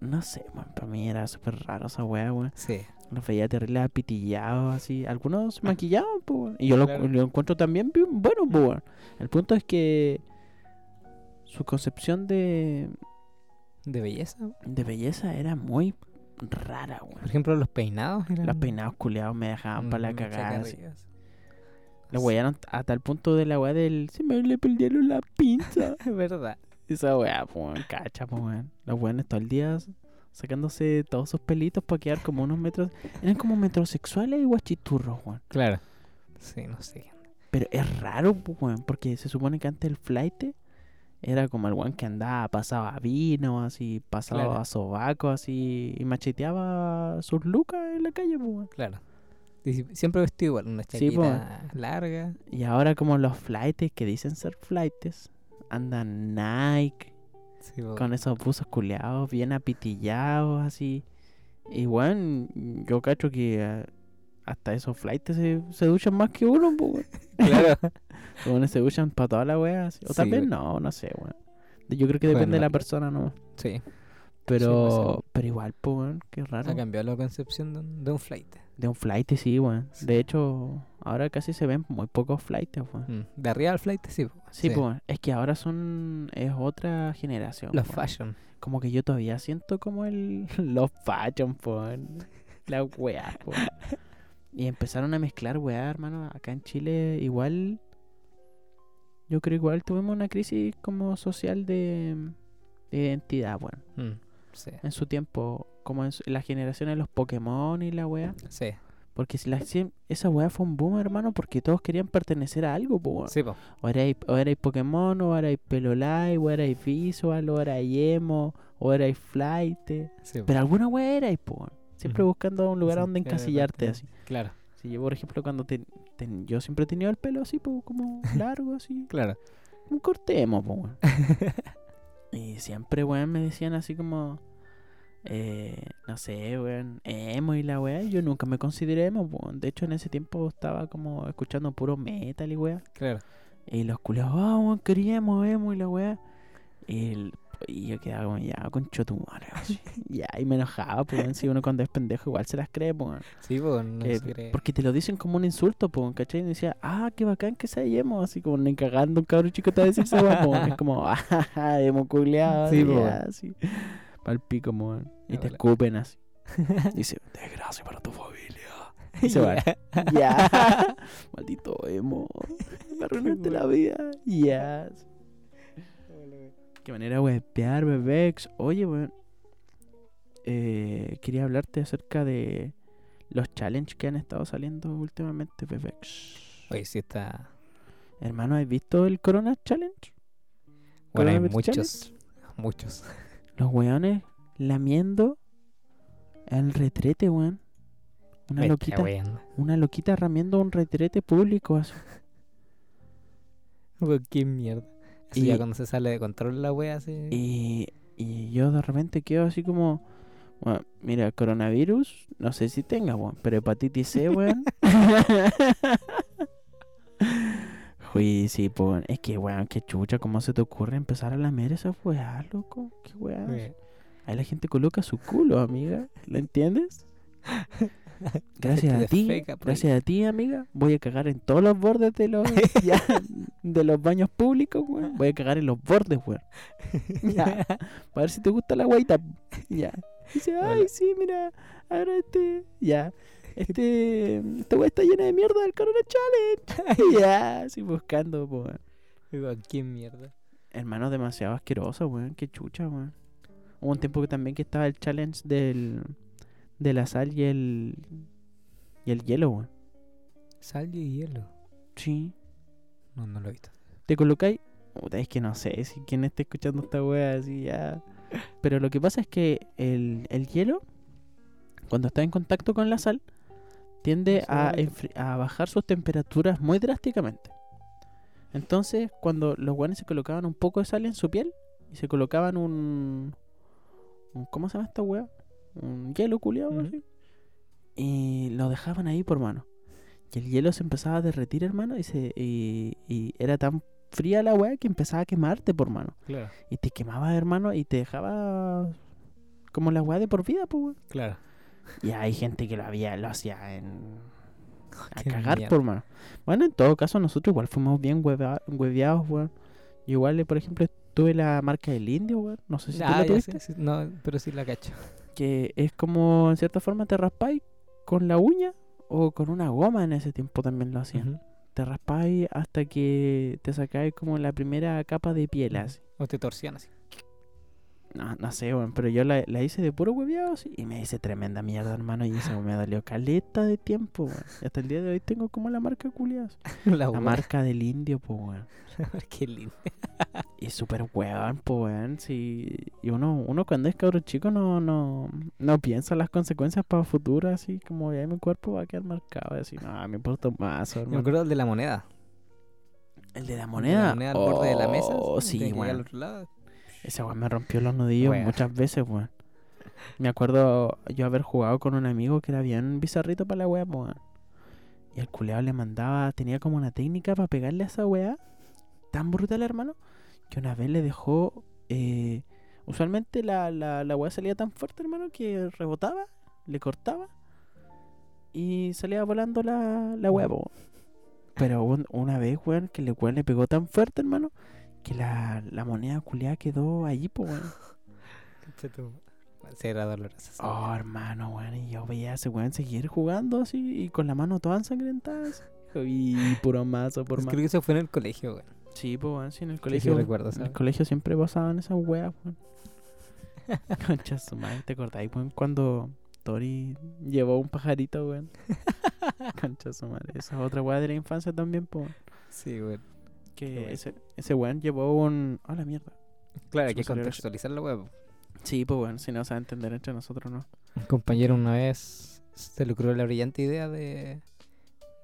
no sé, man, para mí era súper raro esa wea, weón. Sí. Los veía terrible apitillados así. Algunos se maquillaban, pues, weón. Y yo lo, Claro. lo encuentro también bien bueno, pues, weón. El punto es que su concepción de, De belleza. de belleza era muy rara, Por weón. ejemplo, los peinados. Eran Los peinados culeados me dejaban para la mm, cagada. Lo wearon a tal punto de la weá del. Se me le perdieron la pinza. Es verdad. Esa weá, pues, cacha, pues, weón. Los weones todo el día sacándose todos sus pelitos para quedar como unos metros. Eran como metrosexuales y guachiturros, weón. Claro. Sí, no sé. Pero es raro, pues, weón, porque se supone que antes el flight era como el weón que andaba, pasaba vino, así, pasaba Claro. sobaco, así, y macheteaba sus lucas en la calle, pues, weón. Claro. Y siempre vestido igual, una Sí, chaqueta larga. Y ahora como los flights que dicen ser flights, andan Nike, Sí, con esos buzos culeados, bien apitillados, así. Y bueno, yo cacho que eh, hasta esos flights se, se duchan más que uno, pues. Claro. Weones se duchan para toda la wea, así. O Sí, también weón. no, no sé, weón. Yo creo que Bueno, depende de la persona, ¿no? Sí. Pero, pero igual, pues, weón, qué raro. Ha cambiado la concepción de un, de un flight. De un flight, sí, weón. Sí. De hecho, ahora casi se ven muy pocos flights, weón. Mm, De arriba al flight, sí. po. Sí, pues, es que ahora son, es otra generación. Los weón. fashion. Como que yo todavía siento como el, los fashion, pues, la weá, pues. Y empezaron a mezclar weá, hermano. Acá en Chile, igual, yo creo igual tuvimos una crisis como social de, de identidad, weón. Mm, Sí. En su tiempo, como en su- la generación de los Pokémon y la weá. Sí. Porque si la, esa weá fue un boom, hermano, porque todos querían pertenecer a algo, pues, weón. Sí, po. O erais, o erais Pokémon, o erais Pelolai, o erais Visual, o erais Emo, o erais Flight. Sí, po. Pero alguna wea erais, po. Siempre buscando un lugar Sí, donde encasillarte así. Claro, Si yo, por ejemplo, cuando ten- yo siempre he tenido el pelo así, po, como largo, así. claro. Un corte emo, po. Y siempre, weón, me decían así como... Eh, no sé, weón, emo y la weá. Yo nunca me consideré emo, weón. De hecho, en ese tiempo estaba como escuchando puro metal y weá. Claro. Y los culiados, ah, weón, queríamos emo y la weá. Y, el- y yo quedaba como, ya, con chotumare, ya, y me enojaba, pues, weón, si uno cuando es pendejo igual se las cree, pues, weón. Sí, po, no Que- se cree. porque te lo dicen como un insulto, pues, weón, ¿cachai? Y decía, ah, qué bacán que sea emo, así como ni cagando un cabrón chico te va a decir esa pues, weón. Es como, ah, emo culiado, Sí, sí, así. Pal pico, weón. Y te escupen así. Dice, desgracia para tu familia. Y se van. Ya. Maldito emo. Me arruinaste la vida. Ya. Qué manera de wepear, bebex. Oye, weón. Eh, quería hablarte acerca de los challenges que han estado saliendo últimamente, bebex. Oye, sí está. Hermano, ¿has visto el Corona Challenge? Bueno, hay muchos. Muchos. Los weones lamiendo el retrete, weón. Una loquita, una loquita ramiendo un retrete público. así. Weón, Qué mierda. Eso Y- ya cuando se sale de control la wea así. Y, y yo de repente quedo así como, bueno, mira, coronavirus, no sé si tenga, weón, pero hepatitis C, weón. Pues, weón, es que, weón, qué chucha, ¿cómo se te ocurre empezar a lamer esa weá, loco? ¿Qué weá? Ahí la gente coloca su culo, amiga, ¿lo entiendes? Gracias a ti, gracias a ti, amiga, voy a cagar en todos los bordes de los, ya, de los baños públicos, weón. Voy a cagar en los bordes, weón. Ya. A ver si te gusta la guaita. Ya. Dice, ay, sí, mira, ahora este, ya. Este, esta weá está llena de mierda del Corona Challenge. ya, así buscando, po, weón, Qué mierda. Hermano, demasiado asqueroso, weón. Qué chucha, weón. Hubo un tiempo que también que estaba el challenge del, de la sal y el, y el hielo, weón. Sal y hielo. Sí. No, no lo he visto. Te colocáis. Puta, es que no sé si quien esté escuchando esta wea así ya. Pero lo que pasa es que el, el hielo, cuando está en contacto con la sal, tiende a, bajar sus temperaturas muy drásticamente. Entonces, cuando los guanes se colocaban un poco de sal en su piel y se colocaban un. un- ¿Cómo se llama esta weá? Un hielo culiado, así. Y lo dejaban ahí por mano. Y el hielo se empezaba a derretir, hermano, y, se, y, y era tan fría la weá que empezaba a quemarte por mano. Claro, Y te quemaba, hermano, y te dejaba como la weá de por vida, pues, weón. claro. Y hay gente que lo había, lo hacía en. A Qué cagar, mierda. por mano. Bueno, en todo caso, nosotros igual fuimos bien hueva- hueveados, weón. Igual, por ejemplo, tuve la marca del indio, weón. No sé si tú Ah, la tuviste. sé, sí, no, pero sí la cacho. Que es como, en cierta forma, te raspáis con la uña o con una goma en ese tiempo también lo hacían. Ujú. Te raspáis hasta que te sacáis como la primera capa de piel, así. O te torcían así. No, no sé, weón, pero yo la, la hice de puro hueveado y me hice tremenda mierda, hermano, y eso me dolió caleta de tiempo, weón. Y hasta el día de hoy tengo como la marca culiada. la La marca del indio, pues, weón. Qué lindo. Y súper weón, pues, weón. Sí. Y uno, uno cuando es cabro chico no, no, no piensa las consecuencias para futuro, así como ya mi cuerpo va a quedar marcado. Y así, no, me importa mazo, Yo me hermano. acuerdo del de la moneda. El de la El de moneda. La moneda al borde de la mesa. Oh, sí, que ir al otro lado. Ese weón me rompió los nudillos muchas veces, weón. Me acuerdo yo haber jugado con un amigo que era bien bizarrito para la weá, weón. Y el culeado le mandaba, tenía como una técnica para pegarle a esa weá tan brutal, hermano, que una vez le dejó. eh, usualmente la, la, la weá salía tan fuerte, hermano, que rebotaba, le cortaba y salía volando la, la po. Pero un- una vez, weón, que el weón le pegó tan fuerte, hermano, que la, la moneda culeada quedó allí, po, weón. Sí, era doloroso. esa Oh, hermano, weón. Y yo veía a ese weón seguir jugando así y con la mano toda ensangrentada. así. Y puro mazo por Pues más. creo que eso fue en el colegio, weón. Sí, pues, weón. Sí, en el Sí, sí, colegio. recuerdo, en el colegio siempre pasaban esas weas, weón. Concha su madre, ¿te acordáis, weón? Cuando Tori llevó un pajarito, weón. Concha su madre. Esa es otra wea de la infancia también, pues. Sí, weón. Que bueno. ese, ese weón llevó un. ¡Ah, la mierda! Claro, hay que contextualizar la web. Sí, pues, weón. Si no se va a entender entre nosotros, ¿no? Un compañero una vez se le ocurrió la brillante idea de,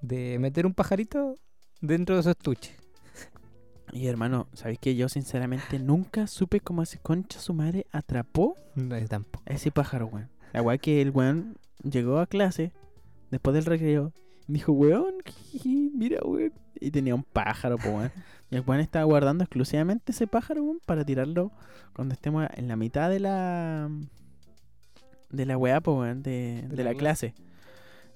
de meter un pajarito dentro de su estuche. Y hermano, ¿sabéis que yo sinceramente nunca supe cómo ese concha su madre atrapó No, tampoco. ese pájaro, weón? La weá que el weón llegó a clase después del recreo dijo, weón, mira, weón. Y tenía un pájaro, pues, weón. Y el weón estaba guardando exclusivamente ese pájaro, weón, para tirarlo cuando estemos en la mitad de la. de la weá, pues, weón, de, de la la clase.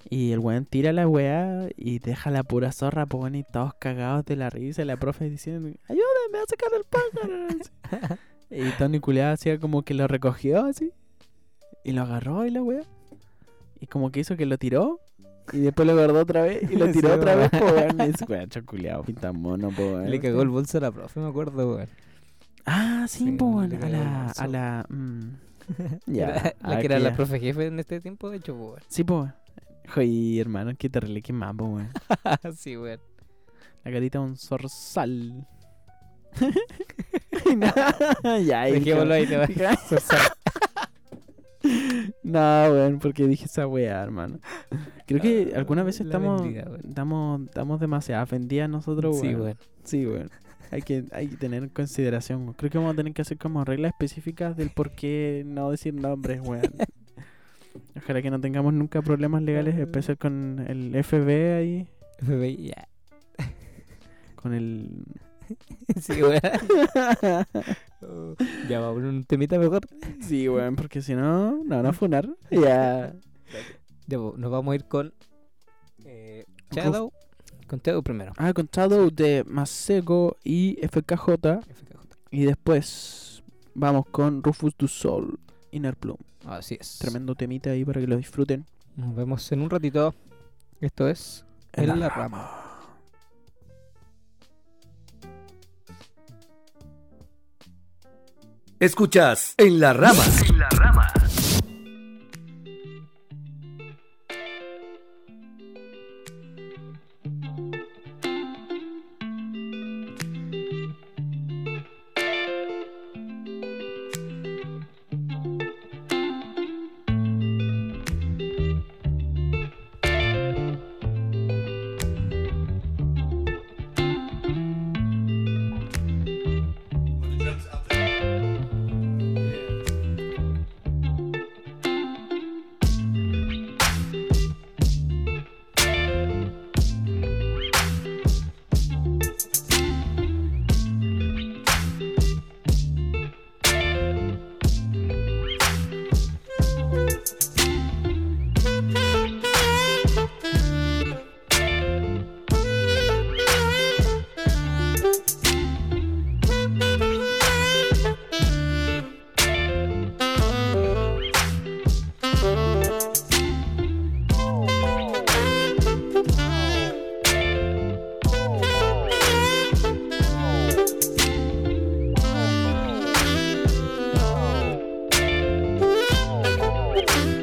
Y el weón tira la weá y deja la pura zorra, pues, weón, y todos cagados de la risa. Y la profe diciendo, ayúdame a sacar el pájaro. y Tony Culeado hacía como que lo recogió así. Y lo agarró y la weá. Y como que hizo que lo tiró. Y después lo guardó otra vez y lo Sí, tiró otra weón. vez, pues, weón. Y ese weón, choculeado, pinta mono, pues, weón. Le cagó el bolso a la profe, me acuerdo, weón. Ah, sí, Sí, pues, weón. A la. A la. mm, ya. la ah, que era la ya. profe jefe en este tiempo, de hecho, weón. Sí, pues. Joder, hermano, qué terrible, qué mambo, weón. sí, weón. La carita de un zorzal. ya, ahí Dejémoslo ahí, te va dije- No, weón, porque dije esa weá, hermano. Creo que Ah, algunas veces estamos, weón. estamos, estamos demasiado ofendidas nosotros, Sí, weón. weón. Sí, weón. Hay que, hay que tener en consideración. weón. Creo que vamos a tener que hacer como reglas específicas del por qué no decir nombres, weón. Ojalá que no tengamos nunca problemas legales, especial con el FB ahí, FBI, ya. con el... Sí, weón. Ya va un temita mejor. Sí, weón, porque si no, no van a funar. Ya. Ya, po, nos vamos a ir con eh, Shadow. Con Shadow primero. Ah, con Shadow de Masego y FKJ. FKJ. Y después vamos con Rufus du Sol, Inner Plume. Así es. Tremendo temita ahí para que lo disfruten. Nos vemos en un ratito. Esto es En la rama. Escuchas En la Rama. Oh.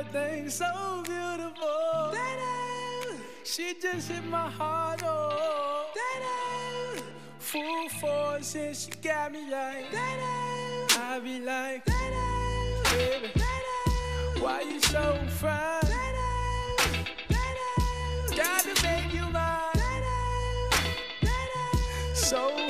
Saw that thing so beautiful. She just hit my heart, oh. Full force, and she got me like. I be like, baby, why you so fine? Gotta make you mine. So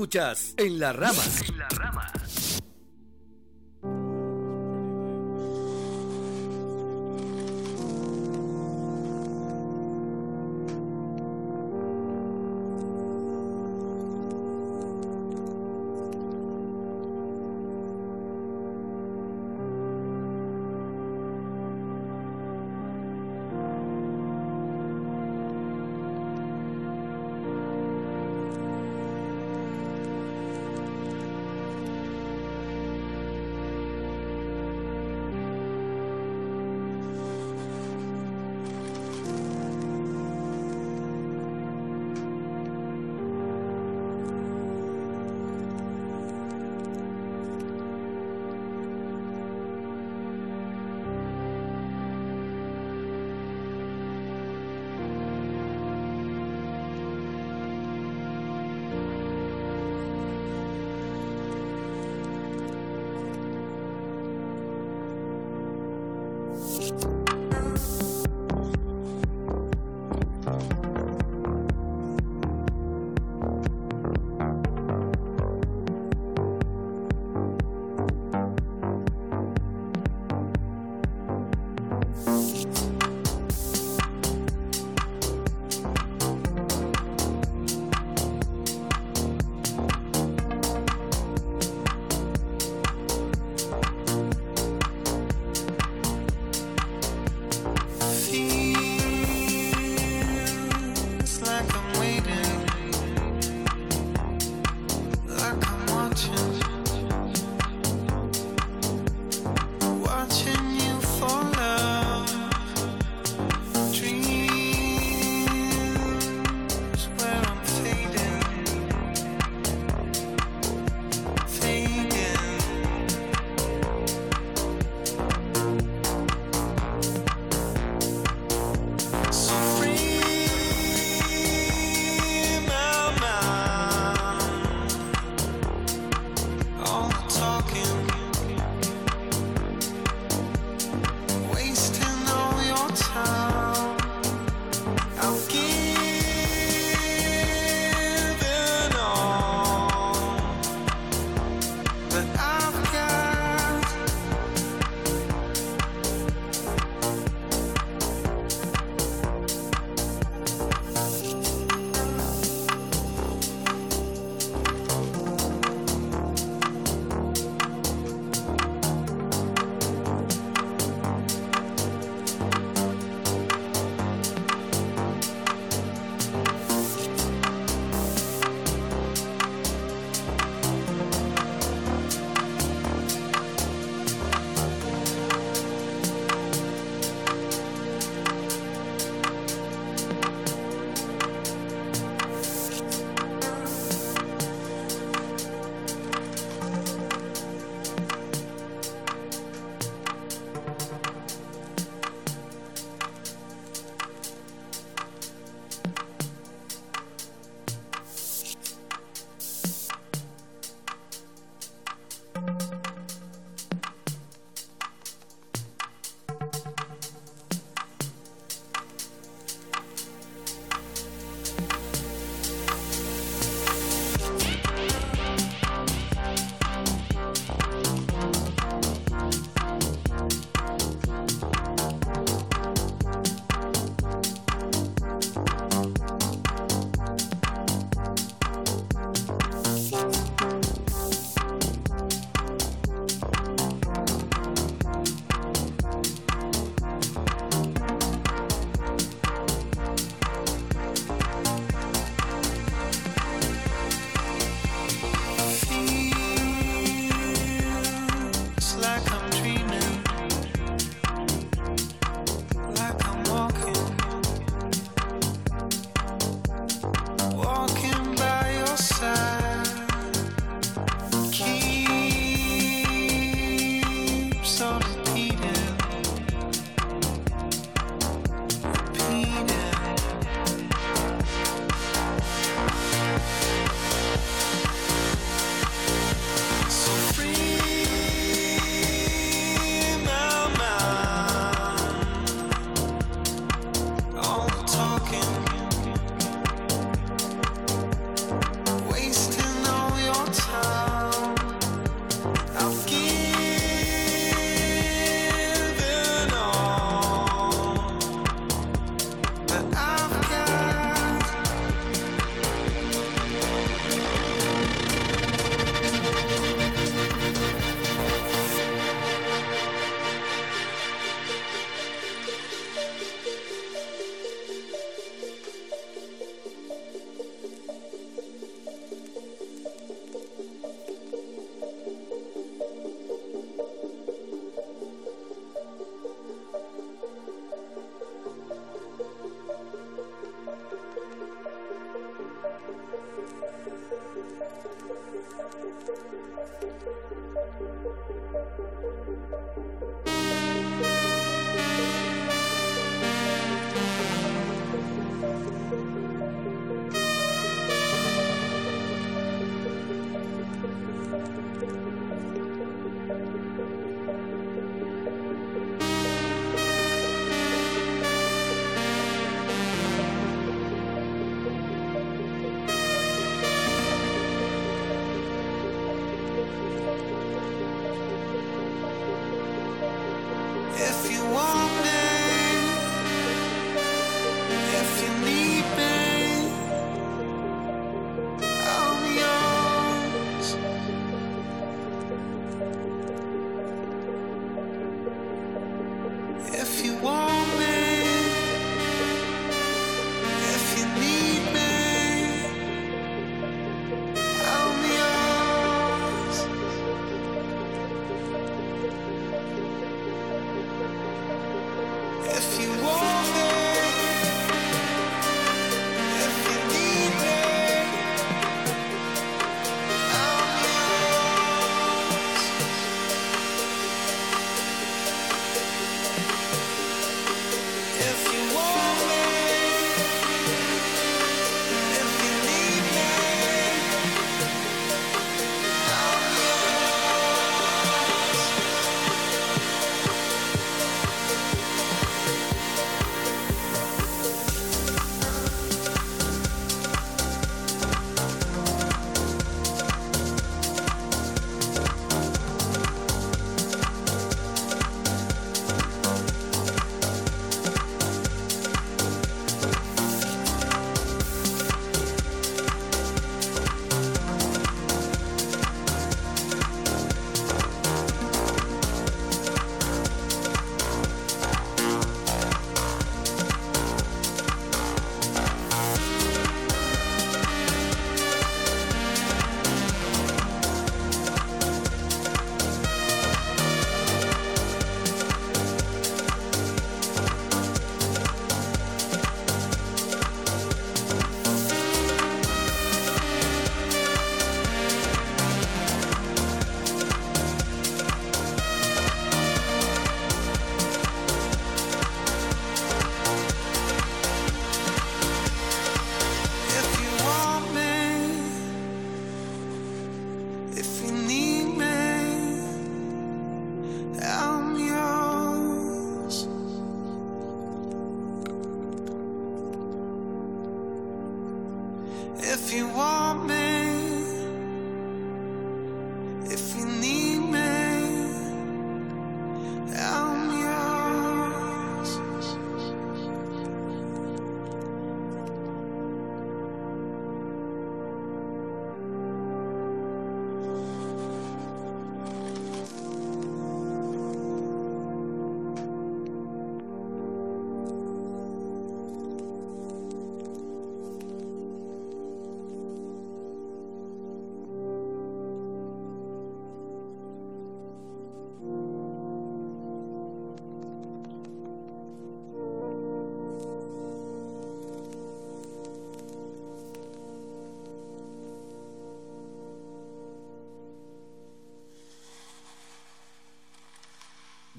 Escuchas En la Rama. If Thank you.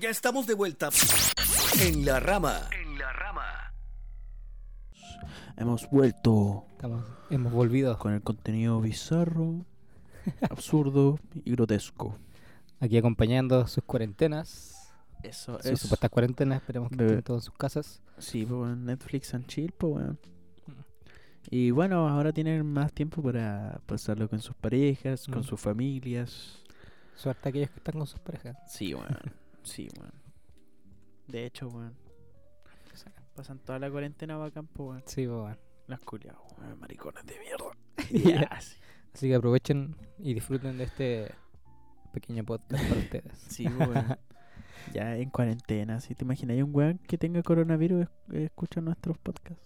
Ya estamos de vuelta en la rama. En la rama. Hemos vuelto Estamos, hemos volvido con el contenido bizarro, absurdo y grotesco. aquí acompañando sus cuarentenas. Eso Sus supuestas cuarentenas. Esperemos que Bebé. estén todos en sus casas. Sí, pues Netflix and chill, pues weón. Y bueno, ahora tienen más tiempo para pasarlo con sus parejas, con Mm. sus familias. Suerte a aquellos que están con sus parejas. Sí, weón. Sí, weón. De hecho, weón. Pasan toda la cuarentena bacán, pues weón. Sí, bueno. Las culiadas, weón, maricones de mierda. Sí. Así que aprovechen y disfruten de este pequeño podcast para ustedes. Sí, weón. Ya en cuarentena, si te imaginas, hay un weón que tenga coronavirus, es- escucha nuestros podcasts.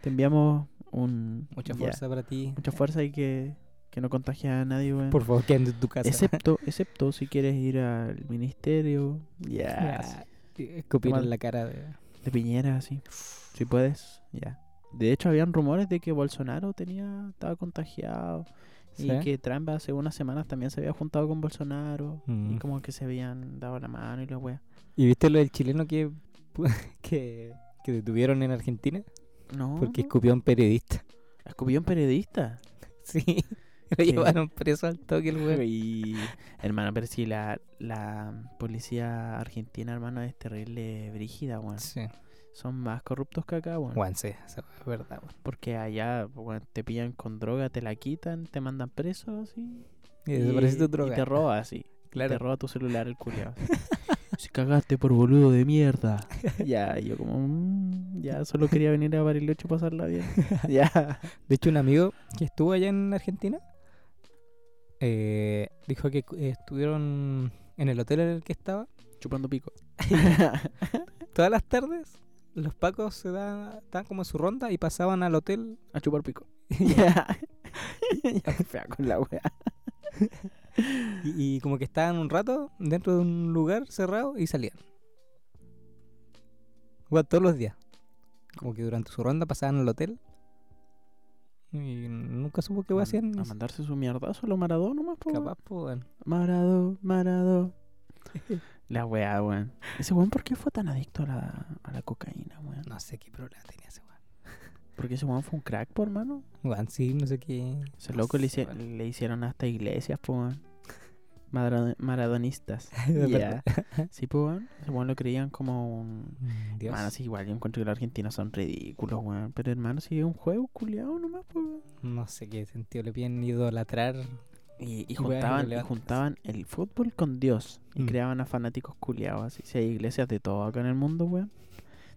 Te enviamos un. Mucha ya, fuerza para ti. Mucha fuerza y que, que no contagie a nadie, weón. Por favor, quédate en tu casa. Excepto, excepto si quieres ir al ministerio, ya, Escupir en la cara de... de Piñera, así. Si puedes, ya. De hecho, habían rumores de que Bolsonaro tenía estaba contagiado ¿Sí? y que Trump hace unas semanas también se había juntado con Bolsonaro y Mm. como que se habían dado la mano y la wea. ¿Y viste lo del chileno que, que, que detuvieron en Argentina? No, Porque escupió a un periodista. escupió un periodista. Sí. Lo llevaron preso al toque el weón. Y, hermano, pero si la, la policía argentina, hermano, es terrible brígida, weón. Sí. Son más corruptos que acá, weón. Juan, sí, eso es verdad, weón. Porque allá, weón, te pillan con droga, te la quitan, te mandan preso, así. Y desaparece tu droga. Y te roba, así. Claro. Te roba tu celular el culiao. Si cagaste por boludo de mierda. ya, y yo como, mm, ya, solo quería venir a Bariloche a pasarla bien. ya. De hecho, un amigo que estuvo allá en Argentina eh, dijo que eh, estuvieron en el hotel en el que estaba Chupando pico. todas las tardes. Los pacos se daban, estaban como en su ronda y pasaban al hotel. a chupar pico. fea con la wea. Y, y como que estaban un rato dentro de un lugar cerrado y salían. Todos los días. Como que durante su ronda pasaban al hotel. Y nunca supo qué hacían. A mandarse su mierdazo a Maradó nomás, po. Capaz, pues, weón. Maradó, Maradó. la wea, weón. Ese weón, ¿por qué fue tan adicto a la, a la cocaína, weón? No sé qué problema tenía ese weón. Porque ese weón fue un crack, por hermano. Weón, sí, no sé qué. Ese no loco le, sé, hici- weón. le hicieron hasta iglesias, po, weón. Marado- maradonistas. Verdad. Sí. Ese weón lo creían como un... Mm, Dios. Hermano, sí, igual yo encuentro que los argentinos son ridículos, weón. Pero hermano, sí es un juego culiado nomás, weón. No sé qué sentido le piden idolatrar. Y, y juntaban, y juntaban el fútbol con Dios. Y Mm. creaban a fanáticos culiados. Así, si hay iglesias de todo acá en el mundo, weón.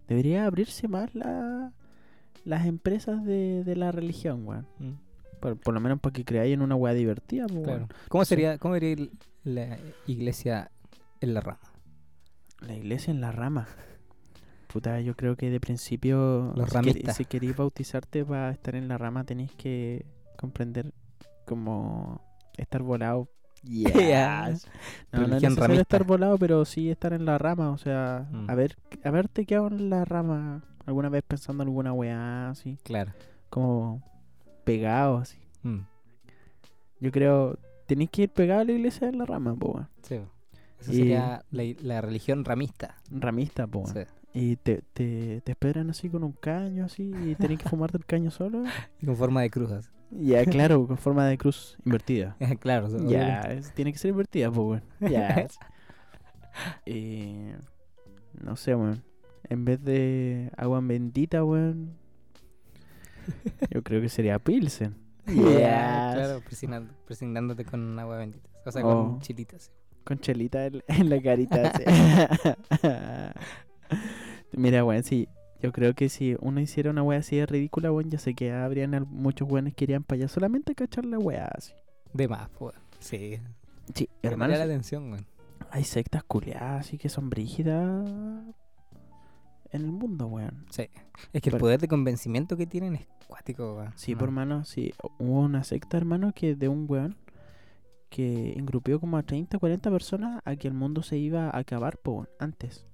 Debería abrirse más la, las empresas de, de la religión, weón. Mm, Por, por lo menos para que creáis en una weá divertida, po, Claro. ¿Cómo sería, cómo sería la iglesia en la rama? La iglesia en la rama. Puta, yo creo que de principio, Los si, quer- si queréis bautizarte para estar en la rama, tenéis que comprender como estar volado. Yes. No, no es necesario estar volado, pero sí estar en la rama. O sea, Mm. haber, haberte quedado en la rama alguna vez pensando en alguna weá, así, Claro. como pegado, así. Mm, Yo creo, tenéis que ir pegado a la iglesia en la rama, po, weón. sí. Esa Y- sería la, la religión ramista. Ramista, po, weón. Sí. Y te, te, te esperan así con un caño, así, y tenés que fumarte el caño solo. Y con forma de cruzas. Ya, claro, con forma de cruz invertida. claro. Ya, es- tiene que ser invertida, pues, weón. Ya. Eh, no sé, weón. En vez de agua bendita, weón. Yo creo que sería Pilsen. Ya, Yes. claro, presionando- presionándote con agua bendita. O sea, Oh. con chilitas. Con chelita en, en la carita. así. Mira, weón, sí. Yo creo que si uno hiciera una wea así de ridícula, weón, ya sé que habrían muchos weones que irían para allá solamente a cachar la wea así. De más, pues. Sí. Sí, Hermano, la atención, weón. hay sectas culiadas así que son brígidas en el mundo, weón. Sí. Es que el poder de convencimiento que tienen es cuático, weón. Sí, No. por hermano, sí. Hubo una secta, hermano, que de un weón que engrupió como a 30, 40 personas a que el mundo se iba a acabar, po, weón, antes.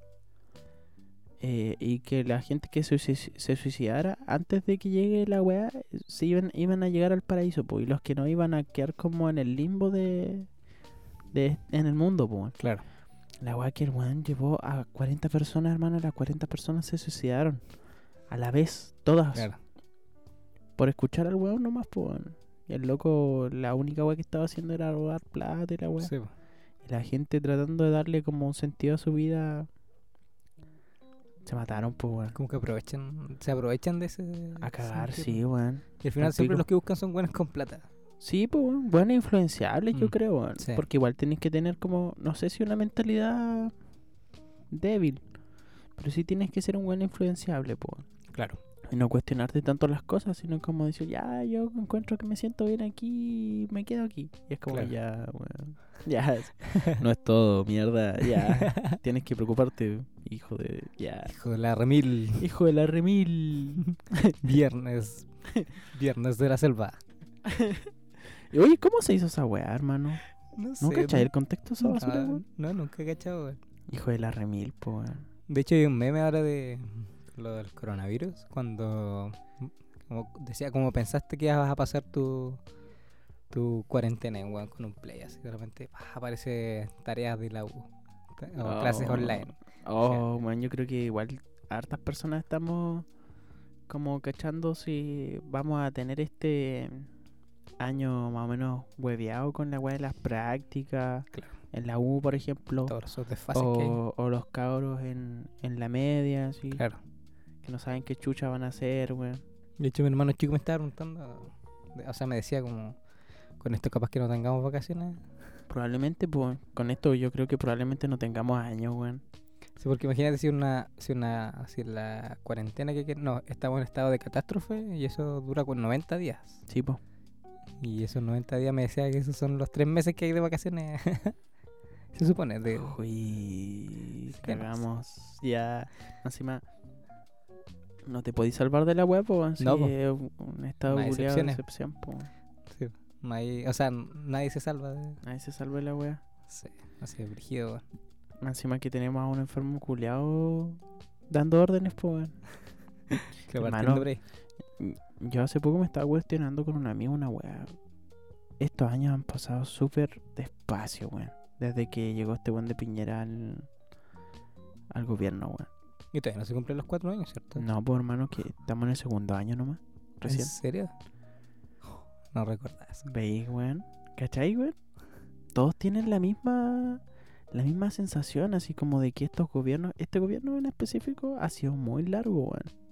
Eh, y que la gente que se, suici- se suicidara antes de que llegue la weá, se iban, iban a llegar al paraíso, po, y los que no iban a quedar como en el limbo de, de en el mundo, weón. Claro. La weá que el weón llevó a 40 personas, hermano, las 40 personas se suicidaron. A la vez, todas Claro. por escuchar al weón nomás, pues. Y el loco, la única weá que estaba haciendo era robar plata y la weá. Sí. Y la gente tratando de darle como un sentido a su vida. Se mataron, pues, weón. Como que aprovechan, se aprovechan de ese. A cagar, sentido. sí, weón. Y al final Al siempre los que buscan son buenos con plata. Sí, pues. Buenas influenciables, yo Mm, creo, weón. sí. Porque igual tenés que tener como, no sé si una mentalidad débil. Pero sí tienes que ser un buen influenciable, pues. Claro. Y no cuestionarte tanto las cosas, sino como decir, ya, yo encuentro que me siento bien aquí, me quedo aquí. Y es como, Claro. ya, weón. Ya, no es todo, mierda. Ya, tienes que preocuparte, hijo de. Ya. Hijo de la remil. Hijo de la remil. Viernes. Viernes de la selva. Oye, ¿cómo se hizo esa weá, hermano? No sé. ¿No cachai el contexto de esa no, basura, weón? no, nunca he cachado, weón. Hijo de la remil, po, weón. De hecho, hay un meme ahora de lo del coronavirus. Cuando como decía, como pensaste que ibas a pasar tu, tu cuarentena weón, con un play. Así de repente ¡pah! aparece tareas de la U o clases Oh. online. Oh, man, yo creo que igual hartas personas estamos como cachando si vamos a tener este año más o menos hueveado con la weá de las prácticas. Claro. En la U, por ejemplo. Todos esos desfases que hay. O, los cabros en, en la media, así. Claro. Que no saben qué chucha van a hacer, weón. De hecho, mi hermano chico me estaba preguntando. O sea, me decía como. Con esto, capaz que no tengamos vacaciones. Probablemente, pues, con esto yo creo que probablemente no tengamos años, weón. Sí, porque imagínate si una, si una, si la cuarentena que, que no, estamos en estado de catástrofe y eso dura con 90 días. Sí, pues. Y esos 90 días me decía que esos son los tres meses que hay de vacaciones. Se supone, de, Uy, cagamos. Ya, encima. No te podéis salvar de la web, pues. No, po. es un estado No de excepción, pues. sí, no hay- o sea, nadie se salva de... Nadie se salva de la wea. Sí, así de brígido. Encima que tenemos a un enfermo culiado dando órdenes, pues. weón. Que Hermano. Yo hace poco me estaba cuestionando con un amigo una wea. Estos años han pasado súper despacio, weón. Desde que llegó este buen de Piñera al, al gobierno, weón. Y todavía no se cumplen los cuatro años, ¿cierto? No, pues hermano, que estamos en el segundo año nomás. Recién. ¿En serio? No recuerdo eso. ¿Veis, weón? ¿Cachai, weón? Todos tienen la misma la misma sensación, así como de que estos gobiernos, este gobierno en específico ha sido muy largo, weón.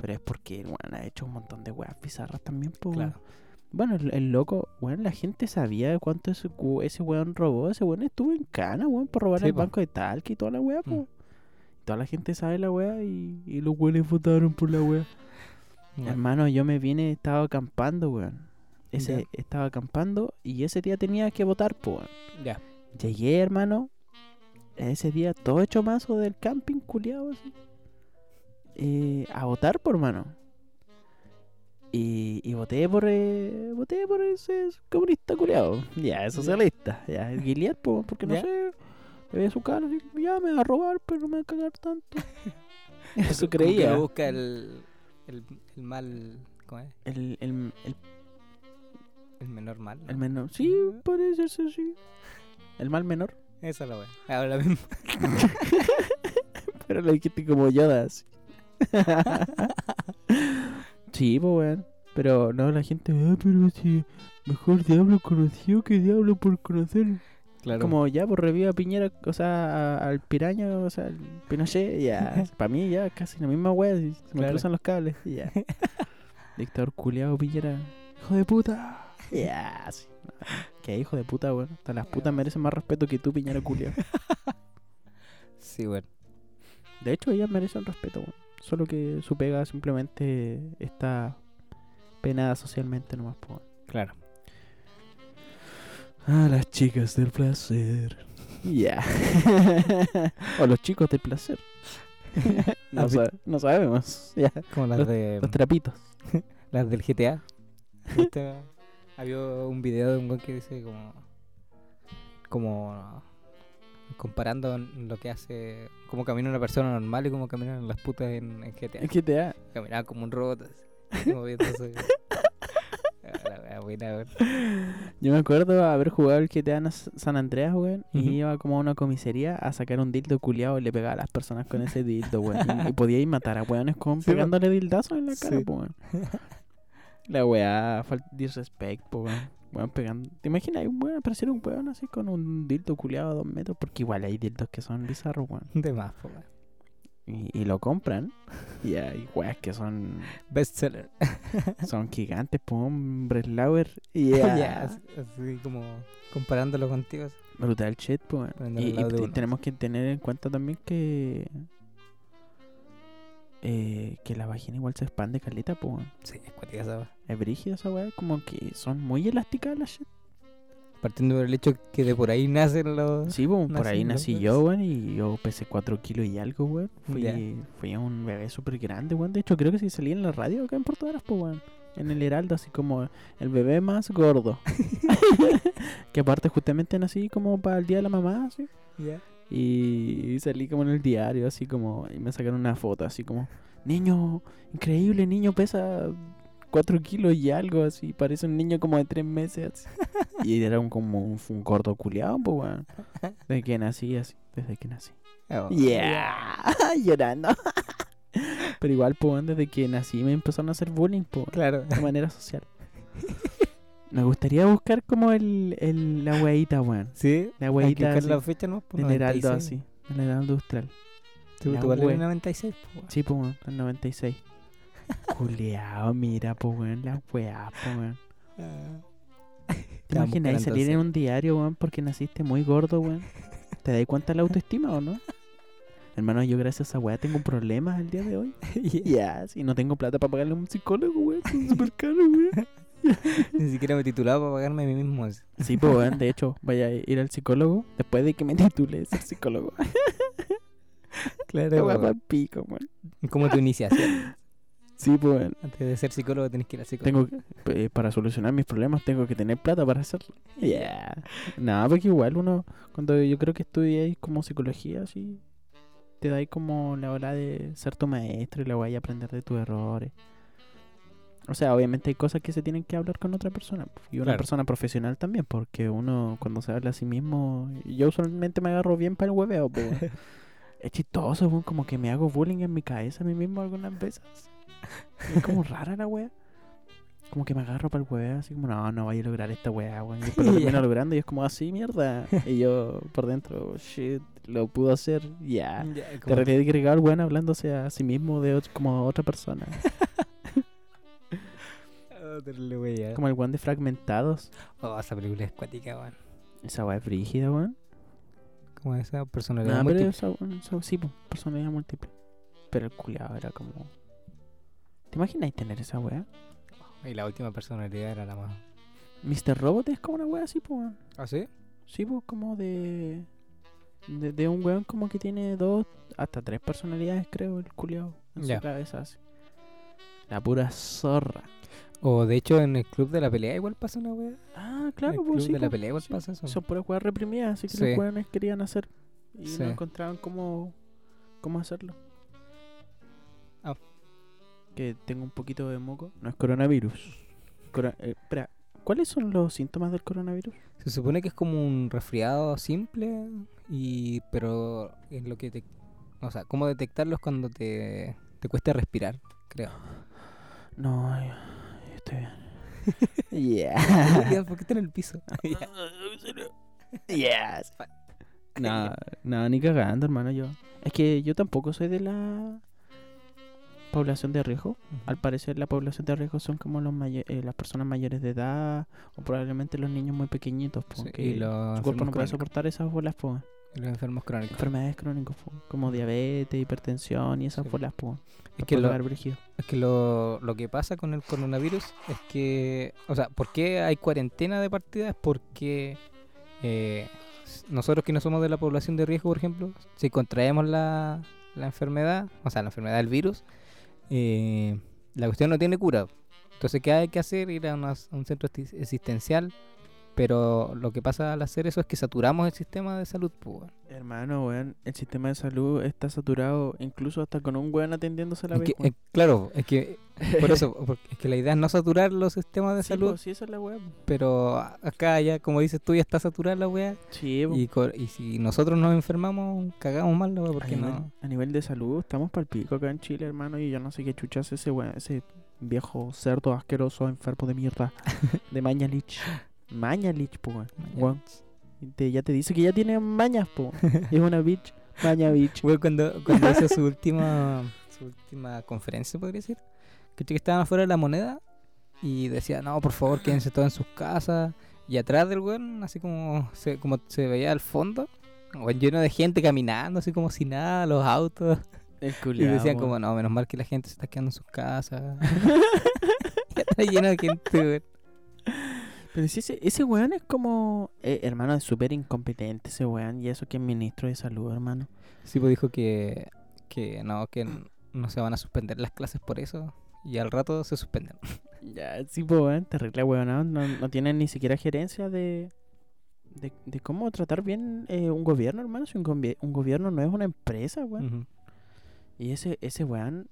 Pero es porque, weón, ha hecho un montón de weas bizarras también, pues, weón. Claro. Bueno, el, el loco, weón, la gente sabía de cuánto ese, ese weón robó. Ese weón estuvo en cana, weón, por robar Sí, el po. banco de Talca y toda la wea, Mm. po. Toda la gente sabe la wea y, y los weones votaron por la wea. Bueno, Hermano, yo me vine, estaba acampando, weón. Ese, estaba acampando y ese día tenía que votar, po, weón. Ya. Llegué, hermano. Ese día todo hecho mazo del camping, culiado, así. Eh, a votar, por hermano. Y, y voté por eh, voté por ese comunista culiado. Ya, es socialista. Ya, el Gilead, po, porque no Ya. sé. Le veía su cara, ya me va a robar, pero no me va a cagar tanto. Eso que creía. lo busca el, el, el mal... ¿Cómo es? El, el, el El menor mal. ¿no? El menor. Sí, parece ser sí. El mal menor. Esa es la wea. Ahora mismo. Pero lo dijiste como Yoda. así. sí, pues weón. Pero no, la gente, ah, pero si mejor diablo conocido que diablo por conocer. Claro. Como ya, por reviva a Piñera, o sea, al piraña, o sea, al Pinochet, ya. Para mí ya casi la misma wea, si se me Claro. cruzan los cables, ya. Dictador culiado, pillera. Hijo de puta. Yeah, sí. ¿Qué hijo de puta, weón? Hasta las putas merecen más respeto que tú, piñera culiado. Sí, bueno. De hecho, ellas merecen respeto, weón. Solo que su pega simplemente está penada socialmente nomás, po. weón. Claro. Ah, las chicas del placer. Ya. o los chicos del placer. no, ¿Has sa- no sabemos. Ya. Como las de Los trapitos. las del GTA. ¿Viste? Había un video de un güey que dice como como comparando lo que hace cómo camina una persona normal y cómo caminan las putas en, en GTA. Te da. Caminaba como un robot así, moviéndose. Ah. Yo me acuerdo haber jugado el GTA en San Andreas, weón. Y iba como a una comisaría a sacar un dildo culiado y le pegaba a las personas con ese dildo, weón. Y, y podía ir matar a weones con Sí, pegándole dildazos en la cara, Sí. weón. La weá, falta disrespect, po, weón. Weón pegando. ¿Te imaginas? Hay un weón, apareciera un weón así con un dildo culiado a dos metros. Porque igual hay dildos que son bizarros, weón. De más, weón. Y, y lo compran. Y hay weas que son, Bestseller. son gigantes, po, hombres Lauer. Y Ya, así, así como comparándolo contigo. Brutal shit, pues. Y, tenemos que tener en cuenta también que. Eh, que la vagina igual se expande caleta, pues. Sí, es cuática esa wea. Es brígida esa weá, como que son muy elásticas las shit. Partiendo por el hecho que de por ahí nacen los. Sí, pues, por ahí nací los yo, weón, y yo pesé 4 kilos y algo, weón. Fui, un bebé súper grande, weón. De hecho, creo que sí salí en la radio acá en Puerto Varas, pues, weón. En el Heraldo, así como el bebé más gordo. que aparte, justamente nací como para el día de la mamá, así. Y salí como en el diario, así como, y me sacaron una foto, así como, niño, increíble, niño pesa 4 kilos y algo, así, parece un niño como de 3 meses. así. y era un, como un, un gordo culiado, pues. Desde que nací, así, desde que nací. Oh, Yeah, llorando. Pero igual, pues, desde que nací me empezaron a hacer bullying, pues, Claro. de manera social. Me gustaría buscar como el, el la weadita, weón. Sí. La Hay que buscar la fecha, ¿no? Pues del Heraldo 96. así. El Heraldo Austral. La tú vales wea. el 96, po, weón. Sí, pues, weón, el 96. Culeado, mira, pues, weón, la weá, pues, weón. ¿Te Estamos imaginas salir en un diario, weón, porque naciste muy gordo, weón? ¿Te das cuenta la autoestima o no? Hermano, yo gracias a esa weá tengo problemas el día de hoy. Ya, si no tengo plata para pagarle a un psicólogo, weón, súper caros, weón. Ni siquiera me he titulado para pagarme a mí mismo. Sí, pues, de hecho, voy a ir al psicólogo después de que me titule ser psicólogo. Claro, weón. pico, weón. Como tu iniciación. Sí, pues. Antes de ser psicólogo tenés que ir al psicólogo. Tengo que- eh, para solucionar mis problemas tengo que tener plata para hacerlo. Yeah. Nada, porque igual uno, cuando yo creo que estudiáis como psicología, así, te dais como la hora de ser tu maestro y la voy a aprender de tus errores. O sea, obviamente hay cosas que se tienen que hablar con otra persona. Y una Claro. persona profesional también, porque uno cuando se habla a sí mismo, yo usualmente me agarro bien para el hueveo, po, weón. Es chistoso, como que me hago bullying en mi cabeza a mí mismo algunas veces. Es como rara la wea. Como que me agarro para el hueveo, así como, no, no voy a lograr esta wea, weón. Y después lo termino logrando y es como así, mierda. Y yo por dentro, shit, lo pudo hacer, ya. De como- realidad agregar el weón hablándose a sí mismo de como otra persona. Oh, terrible como el weón de fragmentados. Oh, esa película es cuática, weón. Esa wea es brígida, weón. Como esa personalidad pero múltiple. esa, weón, esa- sí, personalidad múltiple. Pero el culiado era como. ¿Te imaginas tener esa wea? Y la última personalidad era la más. Mr. Robot es como una wea así, pues, weón. ¿Ah, sí? Sí, pues como de, de. de un weón como que tiene dos, hasta tres personalidades, creo, el culiao en su cabeza así. La pura zorra. O de hecho en el club de la pelea igual pasa una wea. Ah, claro, el pues club sí. de la pues, pelea igual sí. pasa eso. Son puras weas reprimidas, así que Sí. los weones querían hacer. Y no encontraban cómo, cómo hacerlo. Ah. Que tengo un poquito de moco. No es coronavirus. Cora- eh, espera, ¿cuáles son los síntomas del coronavirus? Se supone que es como un resfriado simple y pero es lo que te o sea, cómo detectarlos cuando te te cuesta respirar, creo. No, yo estoy bien. yeah. Ya, ¿Por qué está en el piso? yes. No, no, ni cagando, hermano, yo. Es que yo tampoco soy de la... población de riesgo. Al parecer la población de riesgo son como los eh, las personas mayores de edad o probablemente los niños muy pequeñitos Sí, porque y los su cuerpo no puede soportar esas bolas po, los enfermos crónicos. enfermedades crónicas como diabetes, hipertensión y esas Sí. bolas po. Es que, lo, es que lo, lo que pasa con el coronavirus es que, o sea, ¿por qué hay cuarentena de partida? Es porque eh, nosotros que no somos de la población de riesgo, por ejemplo, si contraemos la, la enfermedad, o sea, la enfermedad del virus, eh, la cuestión no tiene cura. Entonces, ¿qué hay que hacer? Ir a, una- a un centro asistencial. Pero lo que pasa al hacer eso es que saturamos el sistema de salud. Pues. Hermano, weón, el sistema de salud está saturado incluso hasta con un weón atendiéndose a la Es vez. que- es- claro, es que por eso, porque es que la idea es no saturar los sistemas de sí, salud, po, sí, esa es la weá. po. pero acá ya, como dices tú, ya está saturada la weá. Sí, po. Y, si nosotros nos enfermamos, cagamos mal la weá, a, porque nivel, no. a nivel de salud estamos pal pico acá en Chile, hermano, y yo no sé qué chuchas ese weón, ese viejo cerdo asqueroso enfermo de mierda de Mañalich. Mañalich, po, weón. Weón, y te- ya te dice que ya tiene mañas, po. es una bitch. Maña bitch. Cuando, cuando hizo su última, su última conferencia, podría decir, que que estaban afuera de la moneda y decía, no, por favor, quédense todos en sus casas. Y atrás del weón, así como se, como se veía al fondo, weón, lleno de gente caminando, así como si nada, los autos. El Y culiao, decían weón. como, no, menos mal que la gente se está quedando en sus casas. Ya está lleno de gente, weón. Pero si ese, ese weón es como. eh, hermano, es súper incompetente ese weón. Y eso que es ministro de salud, hermano. Sí, pues dijo que, que no, que no se van a suspender las clases por eso. Y al rato se suspenden. Ya, sí, pues weón, terrible weón. No, no, no tienen ni siquiera gerencia de. De, de cómo tratar bien eh, un gobierno, hermano. Si un, gobi- un gobierno no es una empresa, weón. Y ese, ese weón,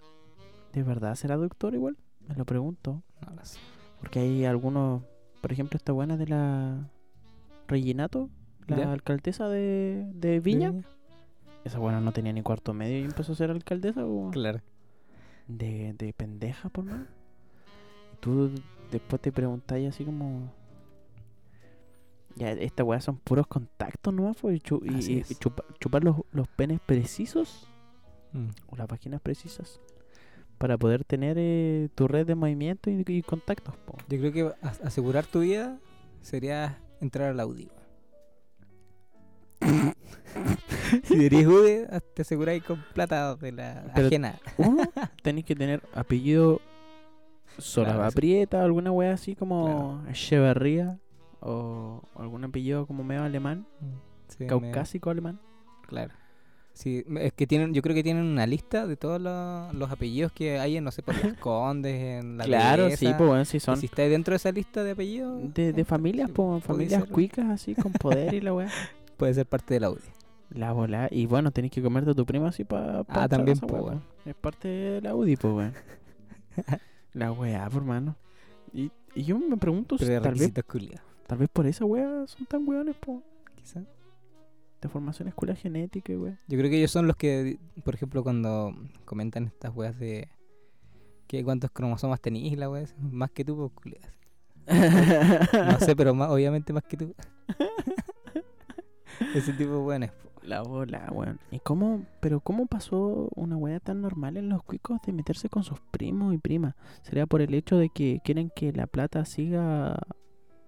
¿de verdad será doctor igual? Me lo pregunto. No lo sé. Porque hay algunos, por ejemplo, esta buena de la Reginato, la ¿Ya? alcaldesa de, de Viña. Esa buena no tenía ni cuarto medio y empezó a ser alcaldesa o Claro. de, de pendeja, por. Y tú después te preguntáis así como. Ya, esta weá son puros contactos nomás, pues, y, chu- y- Así y es. chupa- chupar los, los penes precisos Mm. o las páginas precisas para poder tener eh, tu red de movimiento y, y contactos. po. Yo creo que as- asegurar tu vida sería entrar al Audi. weón. si eres UDE, te aseguráis con plata de la Pero- ajena. Uno, tenéis que tener apellido Solava Claro, sí. Prieta, alguna wea así como Echeverría o algún apellido como medio alemán, Sí, me- caucásico alemán. Claro. Sí, es que tienen, yo creo que tienen una lista de todos los, los apellidos que hay en, no sé, por los condes, en la claro, sí, pues bueno, sí Y son si estáis dentro de esa lista de apellidos, de, de eh, familias, sí, pues familias ser- cuicas así con poder y la wea. Puede ser parte del Audi. La bola. Y bueno, tenéis que comerte a tu prima así para. Ah, también, weón. Es parte de la UDI, pues, weón. la weá, por mano. Y, y yo me pregunto si Pero de tal vez, tal vez por esa weá son tan weones, po. Quizá. De formación escuela genética, y weá. Yo creo que ellos son los que, por ejemplo, cuando comentan estas weas de que cuántos cromosomas tenéis, la wea, más que tú, pues. No sé, pero más, obviamente más que tú. Ese tipo de weones. La bola, weón. ¿Y cómo, pero cómo pasó una weá tan normal en los cuicos de meterse con sus primos y primas? ¿Sería por el hecho de que quieren que la plata siga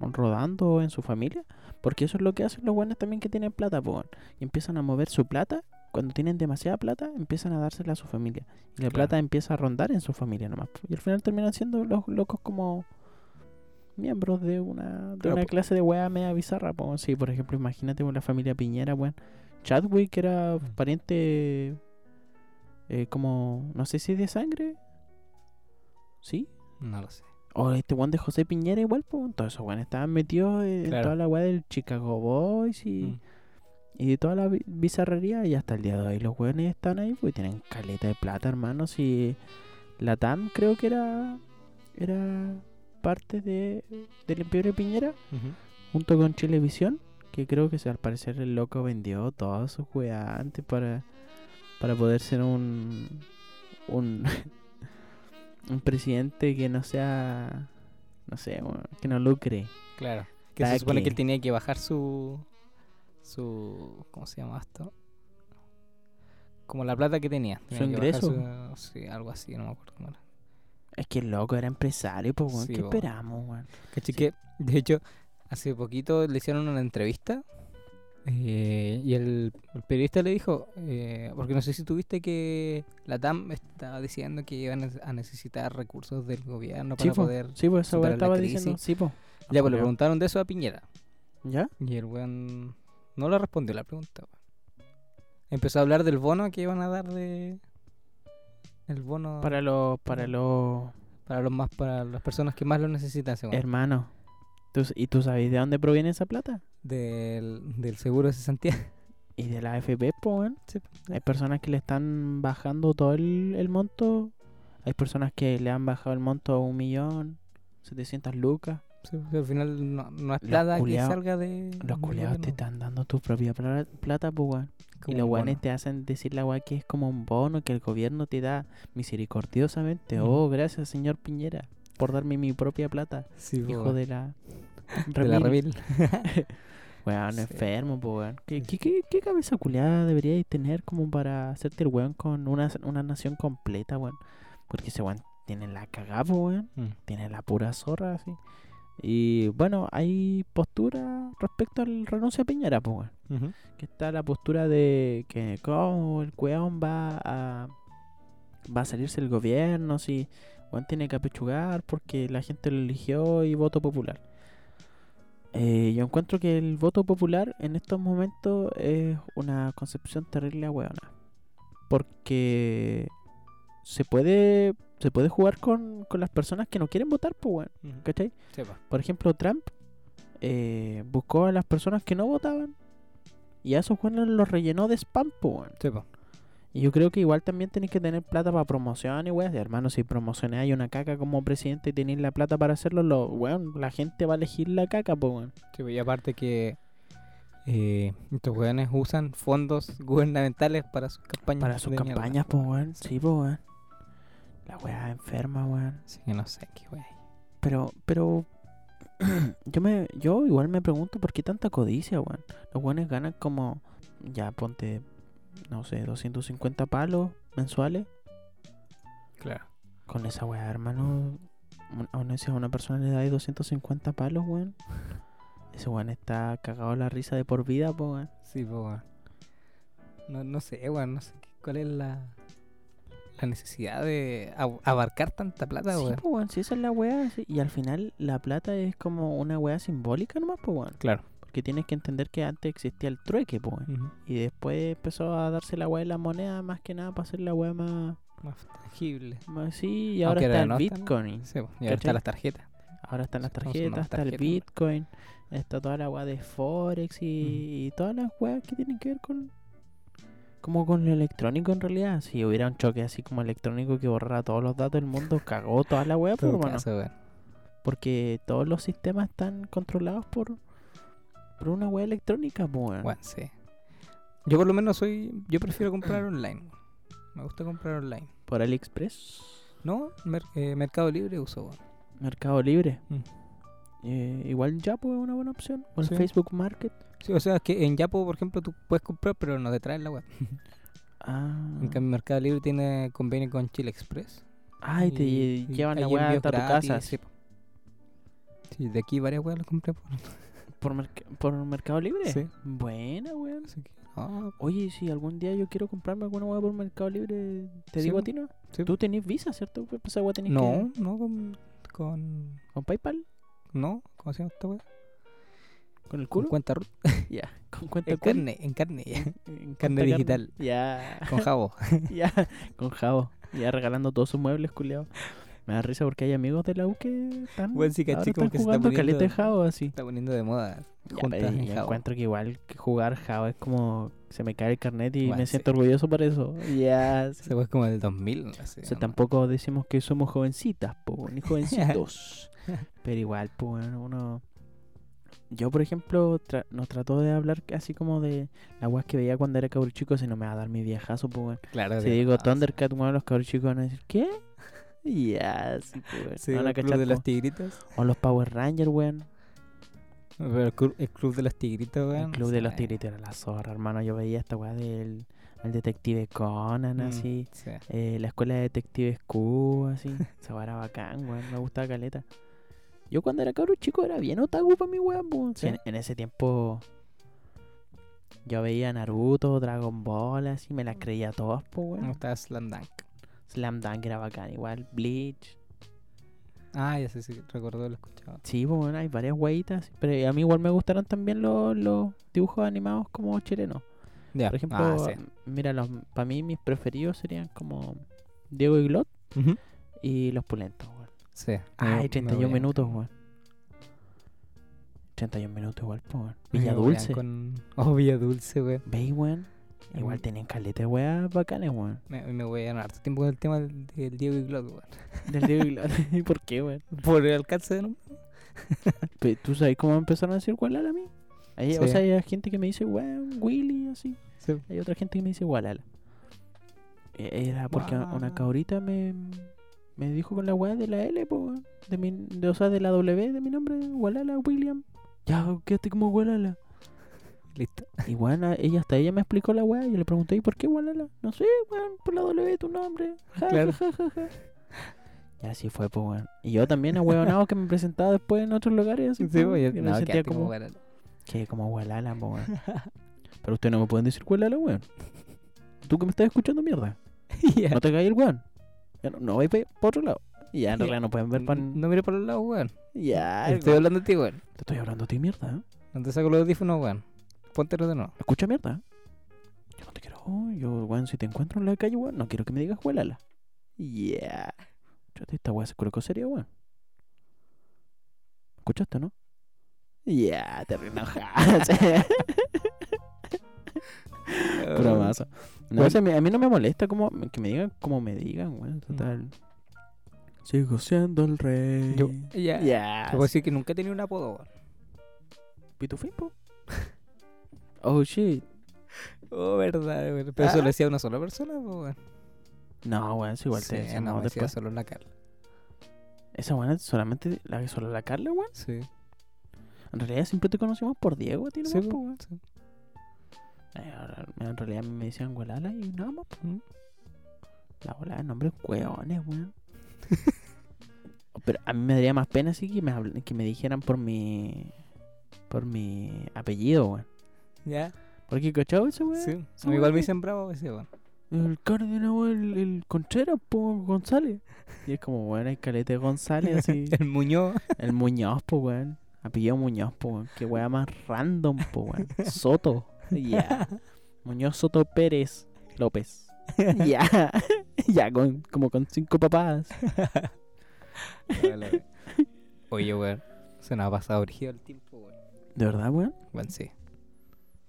rodando en su familia? Porque eso es lo que hacen los buenos también que tienen plata, weón. Y empiezan a mover su plata. Cuando tienen demasiada plata, empiezan a dársela a su familia. Y la Claro. plata empieza a rondar en su familia nomás. Y al final terminan siendo los locos como miembros de una, de Claro, una clase de weá media bizarra. Po. Sí, por ejemplo, imagínate con la familia Piñera, weón. Chadwick era pariente eh, como, no sé si de sangre. ¿Sí? No lo sé. O este weón de José Piñera igual, pues. Todos esos weones estaban metidos en Claro. toda la weá del Chicago Boys y, Mm. y de toda la bi- bizarrería. Y hasta el día de hoy los weones están ahí, pues tienen caleta de plata, hermanos. Y la TAM creo que era era parte de del Imperio Piñera junto con Chilevisión, que creo que al parecer el loco vendió todas sus weas antes para, para poder ser un un, un presidente que no sea no sé, que no lucre. Claro. Que se supone que él tenía que bajar su. su. ¿Cómo se llama esto? como la plata que tenía. Su que ingreso. su- sí, algo así, no me acuerdo cómo era. Es que el loco era empresario, pues. Sí, ¿Qué esperamos? Caché Sí. que, de hecho, hace poquito le hicieron una entrevista eh, y el, el periodista le dijo, eh, porque no sé si tuviste que la TAM estaba diciendo que iban a- necesitar recursos del gobierno para Sí, po. poder... Sí, pues, la estaba crisis. diciendo. Sí, pues. Ya, pues le preguntaron de eso a Piñera ¿Ya? y el weón no le respondió la pregunta. Empezó a hablar del bono que iban a dar de... El bono Para los, para los para los más para las personas que más lo necesitan, según. hermanos. ¿Tú ¿Y tú sabes de dónde proviene esa plata? Del, del seguro de cesantía. Y de la AFP, pues. Sí, Hay personas que le están bajando todo el, el monto. Hay personas que le han bajado el monto a un millón, setecientas lucas. Sí, sí, al final no, no es plata que salga de. Los culiados te están dando tu propia pla- plata, pues, weón. Y los bono. te hacen decir la weá que es como un bono que el gobierno te da misericordiosamente. Oh, gracias, señor Piñera, por darme mi propia plata. Sí, Hijo de la. De la. Revil. Weón, Sí. enfermo, pues, weón. ¿Qué, Sí. qué, qué, qué cabeza culiada deberíais tener como para hacerte el weón con una, una nación completa, weón? Porque ese weón tiene la cagada, weón. Mm. Tiene la pura zorra, así. Y bueno, hay postura respecto al renuncio a Piñera, pues, weón. Ujú. Que está la postura de que como el weón va a va a salirse del gobierno, si weón tiene que apechugar porque la gente lo eligió y voto popular. Eh, yo encuentro que el voto popular en estos momentos es una concepción terrible a weona. Porque se puede se puede jugar con, con las personas que no quieren votar, pues weón. Ujú. ¿Cachai? Sí, po. Por ejemplo, Trump eh, buscó a las personas que no votaban y a esos buenos los rellenó de spam, po, weón. Sí. Y yo creo que igual también tenéis que tener plata para promoción y weón. Hermano, si promocionáis una caca como presidente y tenéis la plata para hacerlo, lo, weón, la gente va a elegir la caca, po, weón. Sí, y aparte que eh, estos weones usan fondos gubernamentales para sus campañas. Para sus campañas, po, weón. Sí, po, weón. La weá enferma, weón. Así que no sé qué wea. Pero, pero yo me, yo igual me pregunto por qué tanta codicia, weón. Los weones ganan como, ya ponte, no sé, 250 palos mensuales. Claro. Con esa weá, hermano. un- A una, si a una persona le da 250 palos, weón. Ese weón está cagado la risa de por vida, po, weón. Sí, po, weón. No, no sé, weón, no sé cuál es la, la necesidad de ab- abarcar tanta plata, Sí, weón. po, weón, si esa es la weá. sí, Y al final la plata es como una weá simbólica nomás, po, weón. Claro. Porque tienes que entender que antes existía el trueque. Y después empezó a darse la weá de la moneda más que nada para hacer la weá más, Más tangible. más- Sí, y ahora Aunque está el no están- Bitcoin. Sí, y ahora están las tarjetas. Ahora están las ¿Cómo son tarjetas, está el tarjetas? Bitcoin, está toda la weá de Forex y, y todas las weas que tienen que ver con. Como con lo electrónico en realidad. Si hubiera un choque así como electrónico que borrara todos los datos del mundo, cagó toda la Todo por weón. Porque todos los sistemas están controlados por, por una wea electrónica, pues. Bueno, sí. Yo por lo menos soy. Yo prefiero comprar online. Me gusta comprar online. Por AliExpress, No, Mer- eh, Mercado Libre uso, weón. Mercado Libre. Mm. Eh, igual Yapo es una buena opción. O Sí. Facebook Market. Sí, o sea, es que en Yapo, por ejemplo, tú puedes comprar, pero no te traen la web. Ah. En cambio, Mercado Libre tiene convenio con Chile Express. Ah, y te y- llevan la envíos hasta tu casa. Sí, de aquí varias weas las compré por. ¿Por, merc- por Mercado Libre? Sí. Buena, weón. Que, ah, Oye, si algún día yo quiero comprarme alguna weá por Mercado Libre, ¿te Sí, digo a ti, no? sí. Tú tenés Visa, ¿cierto? Pues esa weá tenés No, no, con, con. que... ¿Con PayPal? No, ¿cómo se llama esta wea? ¿Con el Con culo? cuenta root. Ya. ¿Con cuenta En carne, en carne, ya. En carne cuenta digital. Ya. con jabo. ya. Con Javo. Ya regalando todos sus muebles, culiao. Me da risa porque hay amigos de la U que están, sí, ahora se jugando caleta de Javo así. Está poniendo de moda. Ya, en yo encuentro que igual que jugar Java es como se me cae el carnet y Bueno, me sí. siento orgulloso por eso. Ya. wea es como del 2000. No sé, O sea, no- tampoco decimos que somos jovencitas, po, ni jovencitos. Pero igual, pues, uno... Yo, por ejemplo, tra- nos trató de hablar así como de la weas que veía cuando era cabro chico, si no me va a dar mi viejazo, pues. Claro, Si de- digo ah, Thundercat, weón, los cabros chicos van a decir, ¿qué? Ya, sí, pues, weón. Sí, a el club de los como- tigritos. O los Power Rangers, weón. Pero el, club, el club de los tigritos, weón. El club de los sabe. tigritos era la zorra, hermano. Yo veía esta weá del El detective Conan, Mm, así. Sí. eh, la escuela de detectives Q, así. Weá era bacán, weón. Me gustaba caleta. Yo cuando era cabro chico era bien otaku para mi weón. ¿Sí? En, en ese tiempo yo veía Naruto, Dragon Ball, así, me las creía todas, Me weón. gustaba Slam Dunk. Slam Dunk era bacán, igual. Bleach. Ah, ya sé, sí, recordó, lo escuchaba. Sí, pues bueno, hay varias weitas. Pero a mí igual me gustaron también los, los dibujos animados como chilenos. Ya, Por ejemplo, ah, sí. mira, los, para mí mis preferidos serían como Diego y Glot y Los Pulentos, weón. Sí. Ay, me- 31 me minutos, weón. 31 minutos igual, weón. Villa Dulce. Con... Oh, Villa Dulce, weón. ¿Veis, weón? Igual tienen caleta de weas bacanes, weón. Me, me voy a ganar harto tiempo con el tema del, del Diego y Glot, weón. Del Diego y Glot. ¿Y por qué, weón? Por el alcance de nombre. ¿Tú sabes cómo empezaron a decir Walala a mí? Hay, O sea, hay gente que me dice, weón, Willy, así. Sí. Hay otra gente que me dice Walala. E- Era porque una cabrita me, me dijo con la weá de la L, po, de mi, de, o sea, de la W de mi nombre, Walala William. Ya, quédate como Walala. Listo. Y bueno, ella hasta ella me explicó la weá. Yo le pregunté, ¿y por qué Walala? No sé, weón, por la W de tu nombre. Ja, Claro. ja, ja, ja, ja. Y así fue, pues, weón. Y yo también, ahueonado, que me presentaba después en otros lugares. Así, Sí, po, weón. que me No, sentía como, que como Walala, po, weón. Pero ustedes no me pueden decir Walala, weón. Tú que me estás escuchando, mierda. Ya. No te caes el weón. Ya no, no vais para otro lado. Y ya, en realidad no pueden ver pan. No mire por los lados, weón. Ya, Estoy hablando de ti, weón. te estoy hablando a ti, mierda. ¿eh? No te saco los audífonos, weón. Póntelo de nuevo. Escucha, mierda. Yo no te quiero. Yo, weón, si te encuentro en la calle, weón, no quiero que me digas Walala. Yeah. Esta weá se colocó seria, weón. ¿Escuchaste, no? Ya, te reenojaste. Pura masa. No, o sea, a mí- no me molesta como que me digan como me digan, weón. Total. Sigo siendo el rey. Yo, ya. Ya. Te puedo decir que nunca he tenido un apodo, weón. Pitufín, po. Oh shit. Oh, verdad, weón. Pero eso Ah. lo decía una sola persona, po, weón. No, weón, eso igual Sí, te decíamos no, me decía solo la Carla. Esa weón solamente la que solo la Carla, weón. Sí. En realidad siempre te conocimos por Diego, a ti Sí, weón. sí. Ahora, En realidad me decían Gualala y nada más. Mm. La bola de nombres hueones, weón. Pero a mí me daría más pena así que me, que me dijeran por mi. por mi apellido, weón. ¿Ya? Porque, ¿cachado ese weón? Sí. igual me dicen bravo veces, weón. El Cárdenas, weón, el, el Contreras, po, González. Y es como, weón, hay caleta de González, así. El Muñoz. el Muñoz, po, weón. Apellido Muñoz, po, weón. Qué weá más random, po, weón. Soto. Ya. Muñoz Soto Pérez López. Ya. ya, con, como con cinco papás. Oye, weón. Se nos ha pasado origen el tiempo, weón. ¿De verdad, weón? Bueno, sí.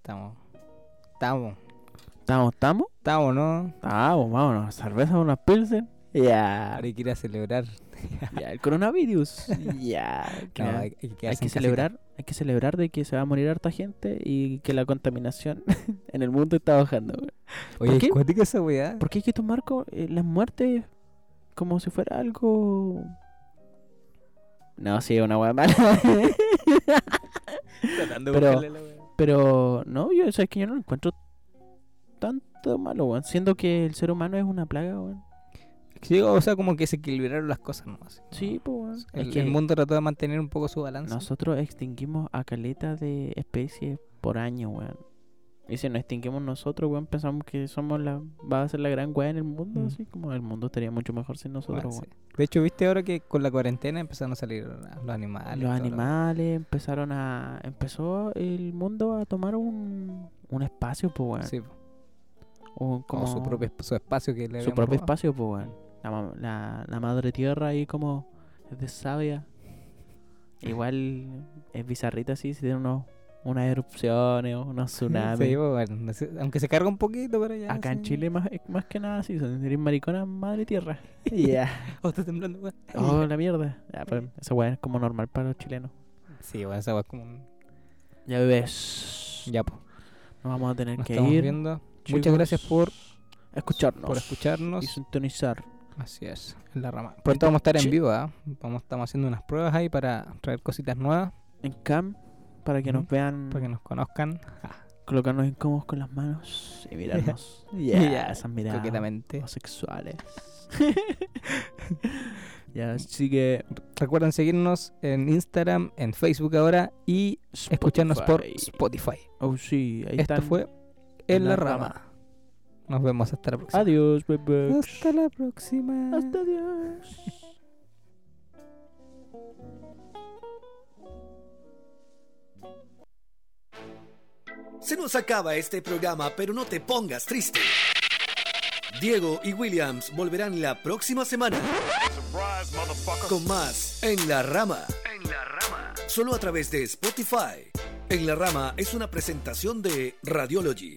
Estamos. Estamos. ¿Estamos, estamos? Estamos, ¿no? Estamos, vámonos. Cerveza, unas pilsen. Ya. Ahora hay que ir a celebrar. Ya, el coronavirus. Ya. No, hay, hay que hay que celebrar, hay que celebrar de que se va a morir harta gente y que la contaminación en el mundo está bajando. Oye, ¿Por qué? ¿es cuática esa weá? Porque hay que tomar eh, las muertes como si fuera algo. No, sí, una hueá mala. Tratando de Pero- la weá. Pero no, yo sabes que yo no lo encuentro tanto malo, weón. Siendo que el ser humano es una plaga, weón. Sí, o sea, como que se equilibraron las cosas nomás. Sí, pues, weón. El, Es que el mundo trató de mantener un poco su balance. nosotros extinguimos a caleta de especies por año, weón. Y si nos extinguimos nosotros, weón, pensamos que somos la, va a ser la gran weá en el mundo, Mm. así como el mundo estaría mucho mejor sin nosotros, weón. sí. De hecho, viste ahora que con la cuarentena empezaron a salir los animales. Los lo- animales empezaron a. Empezó el mundo a tomar un, un espacio, pues, weón. Sí, O como su propio su espacio que le su propio robado. espacio, pues, weón. La, la, la madre tierra ahí como es de sabia. Igual es bizarrita así, si tiene unos, unas erupciones o unos tsunamis. Sí, pues, bueno, aunque se carga un poquito, pero ya. Acá en sí. Chile más, más que nada así, son eres maricona madre tierra. Ya. Oh, está temblando, weón. Oh, la mierda. Ya, pues, esa weá es como normal para los chilenos. Sí, bueno, esa weá es como un... Ya bebés. Ya, pues. Nos vamos a tener Nos que estamos ir. viendo. chicos, Muchas gracias por, escucharnos. por escucharnos. y sintonizar. Así es, en la rama. Pronto vamos a estar en vivo, ¿ah? Vamos, estamos haciendo unas pruebas ahí para traer cositas nuevas, En cam para que nos vean para que nos conozcan. colocarnos incómodos con las manos y mirarnos. Ya, Yeah, esas miradas Coquetamente. sexuales. ya, así que Recuerden seguirnos en Instagram, en Facebook ahora y escucharnos por Spotify. Oh, sí, ahí Esto fue En la Rama. Nos vemos hasta la próxima. Adiós, bebés. Hasta la próxima. Hasta adiós. Se nos acaba este programa, pero no te pongas triste. Diego y Williams volverán la próxima semana con más En la Rama. En la Rama. Solo a través de Spotify. En la Rama es una presentación de Radiology.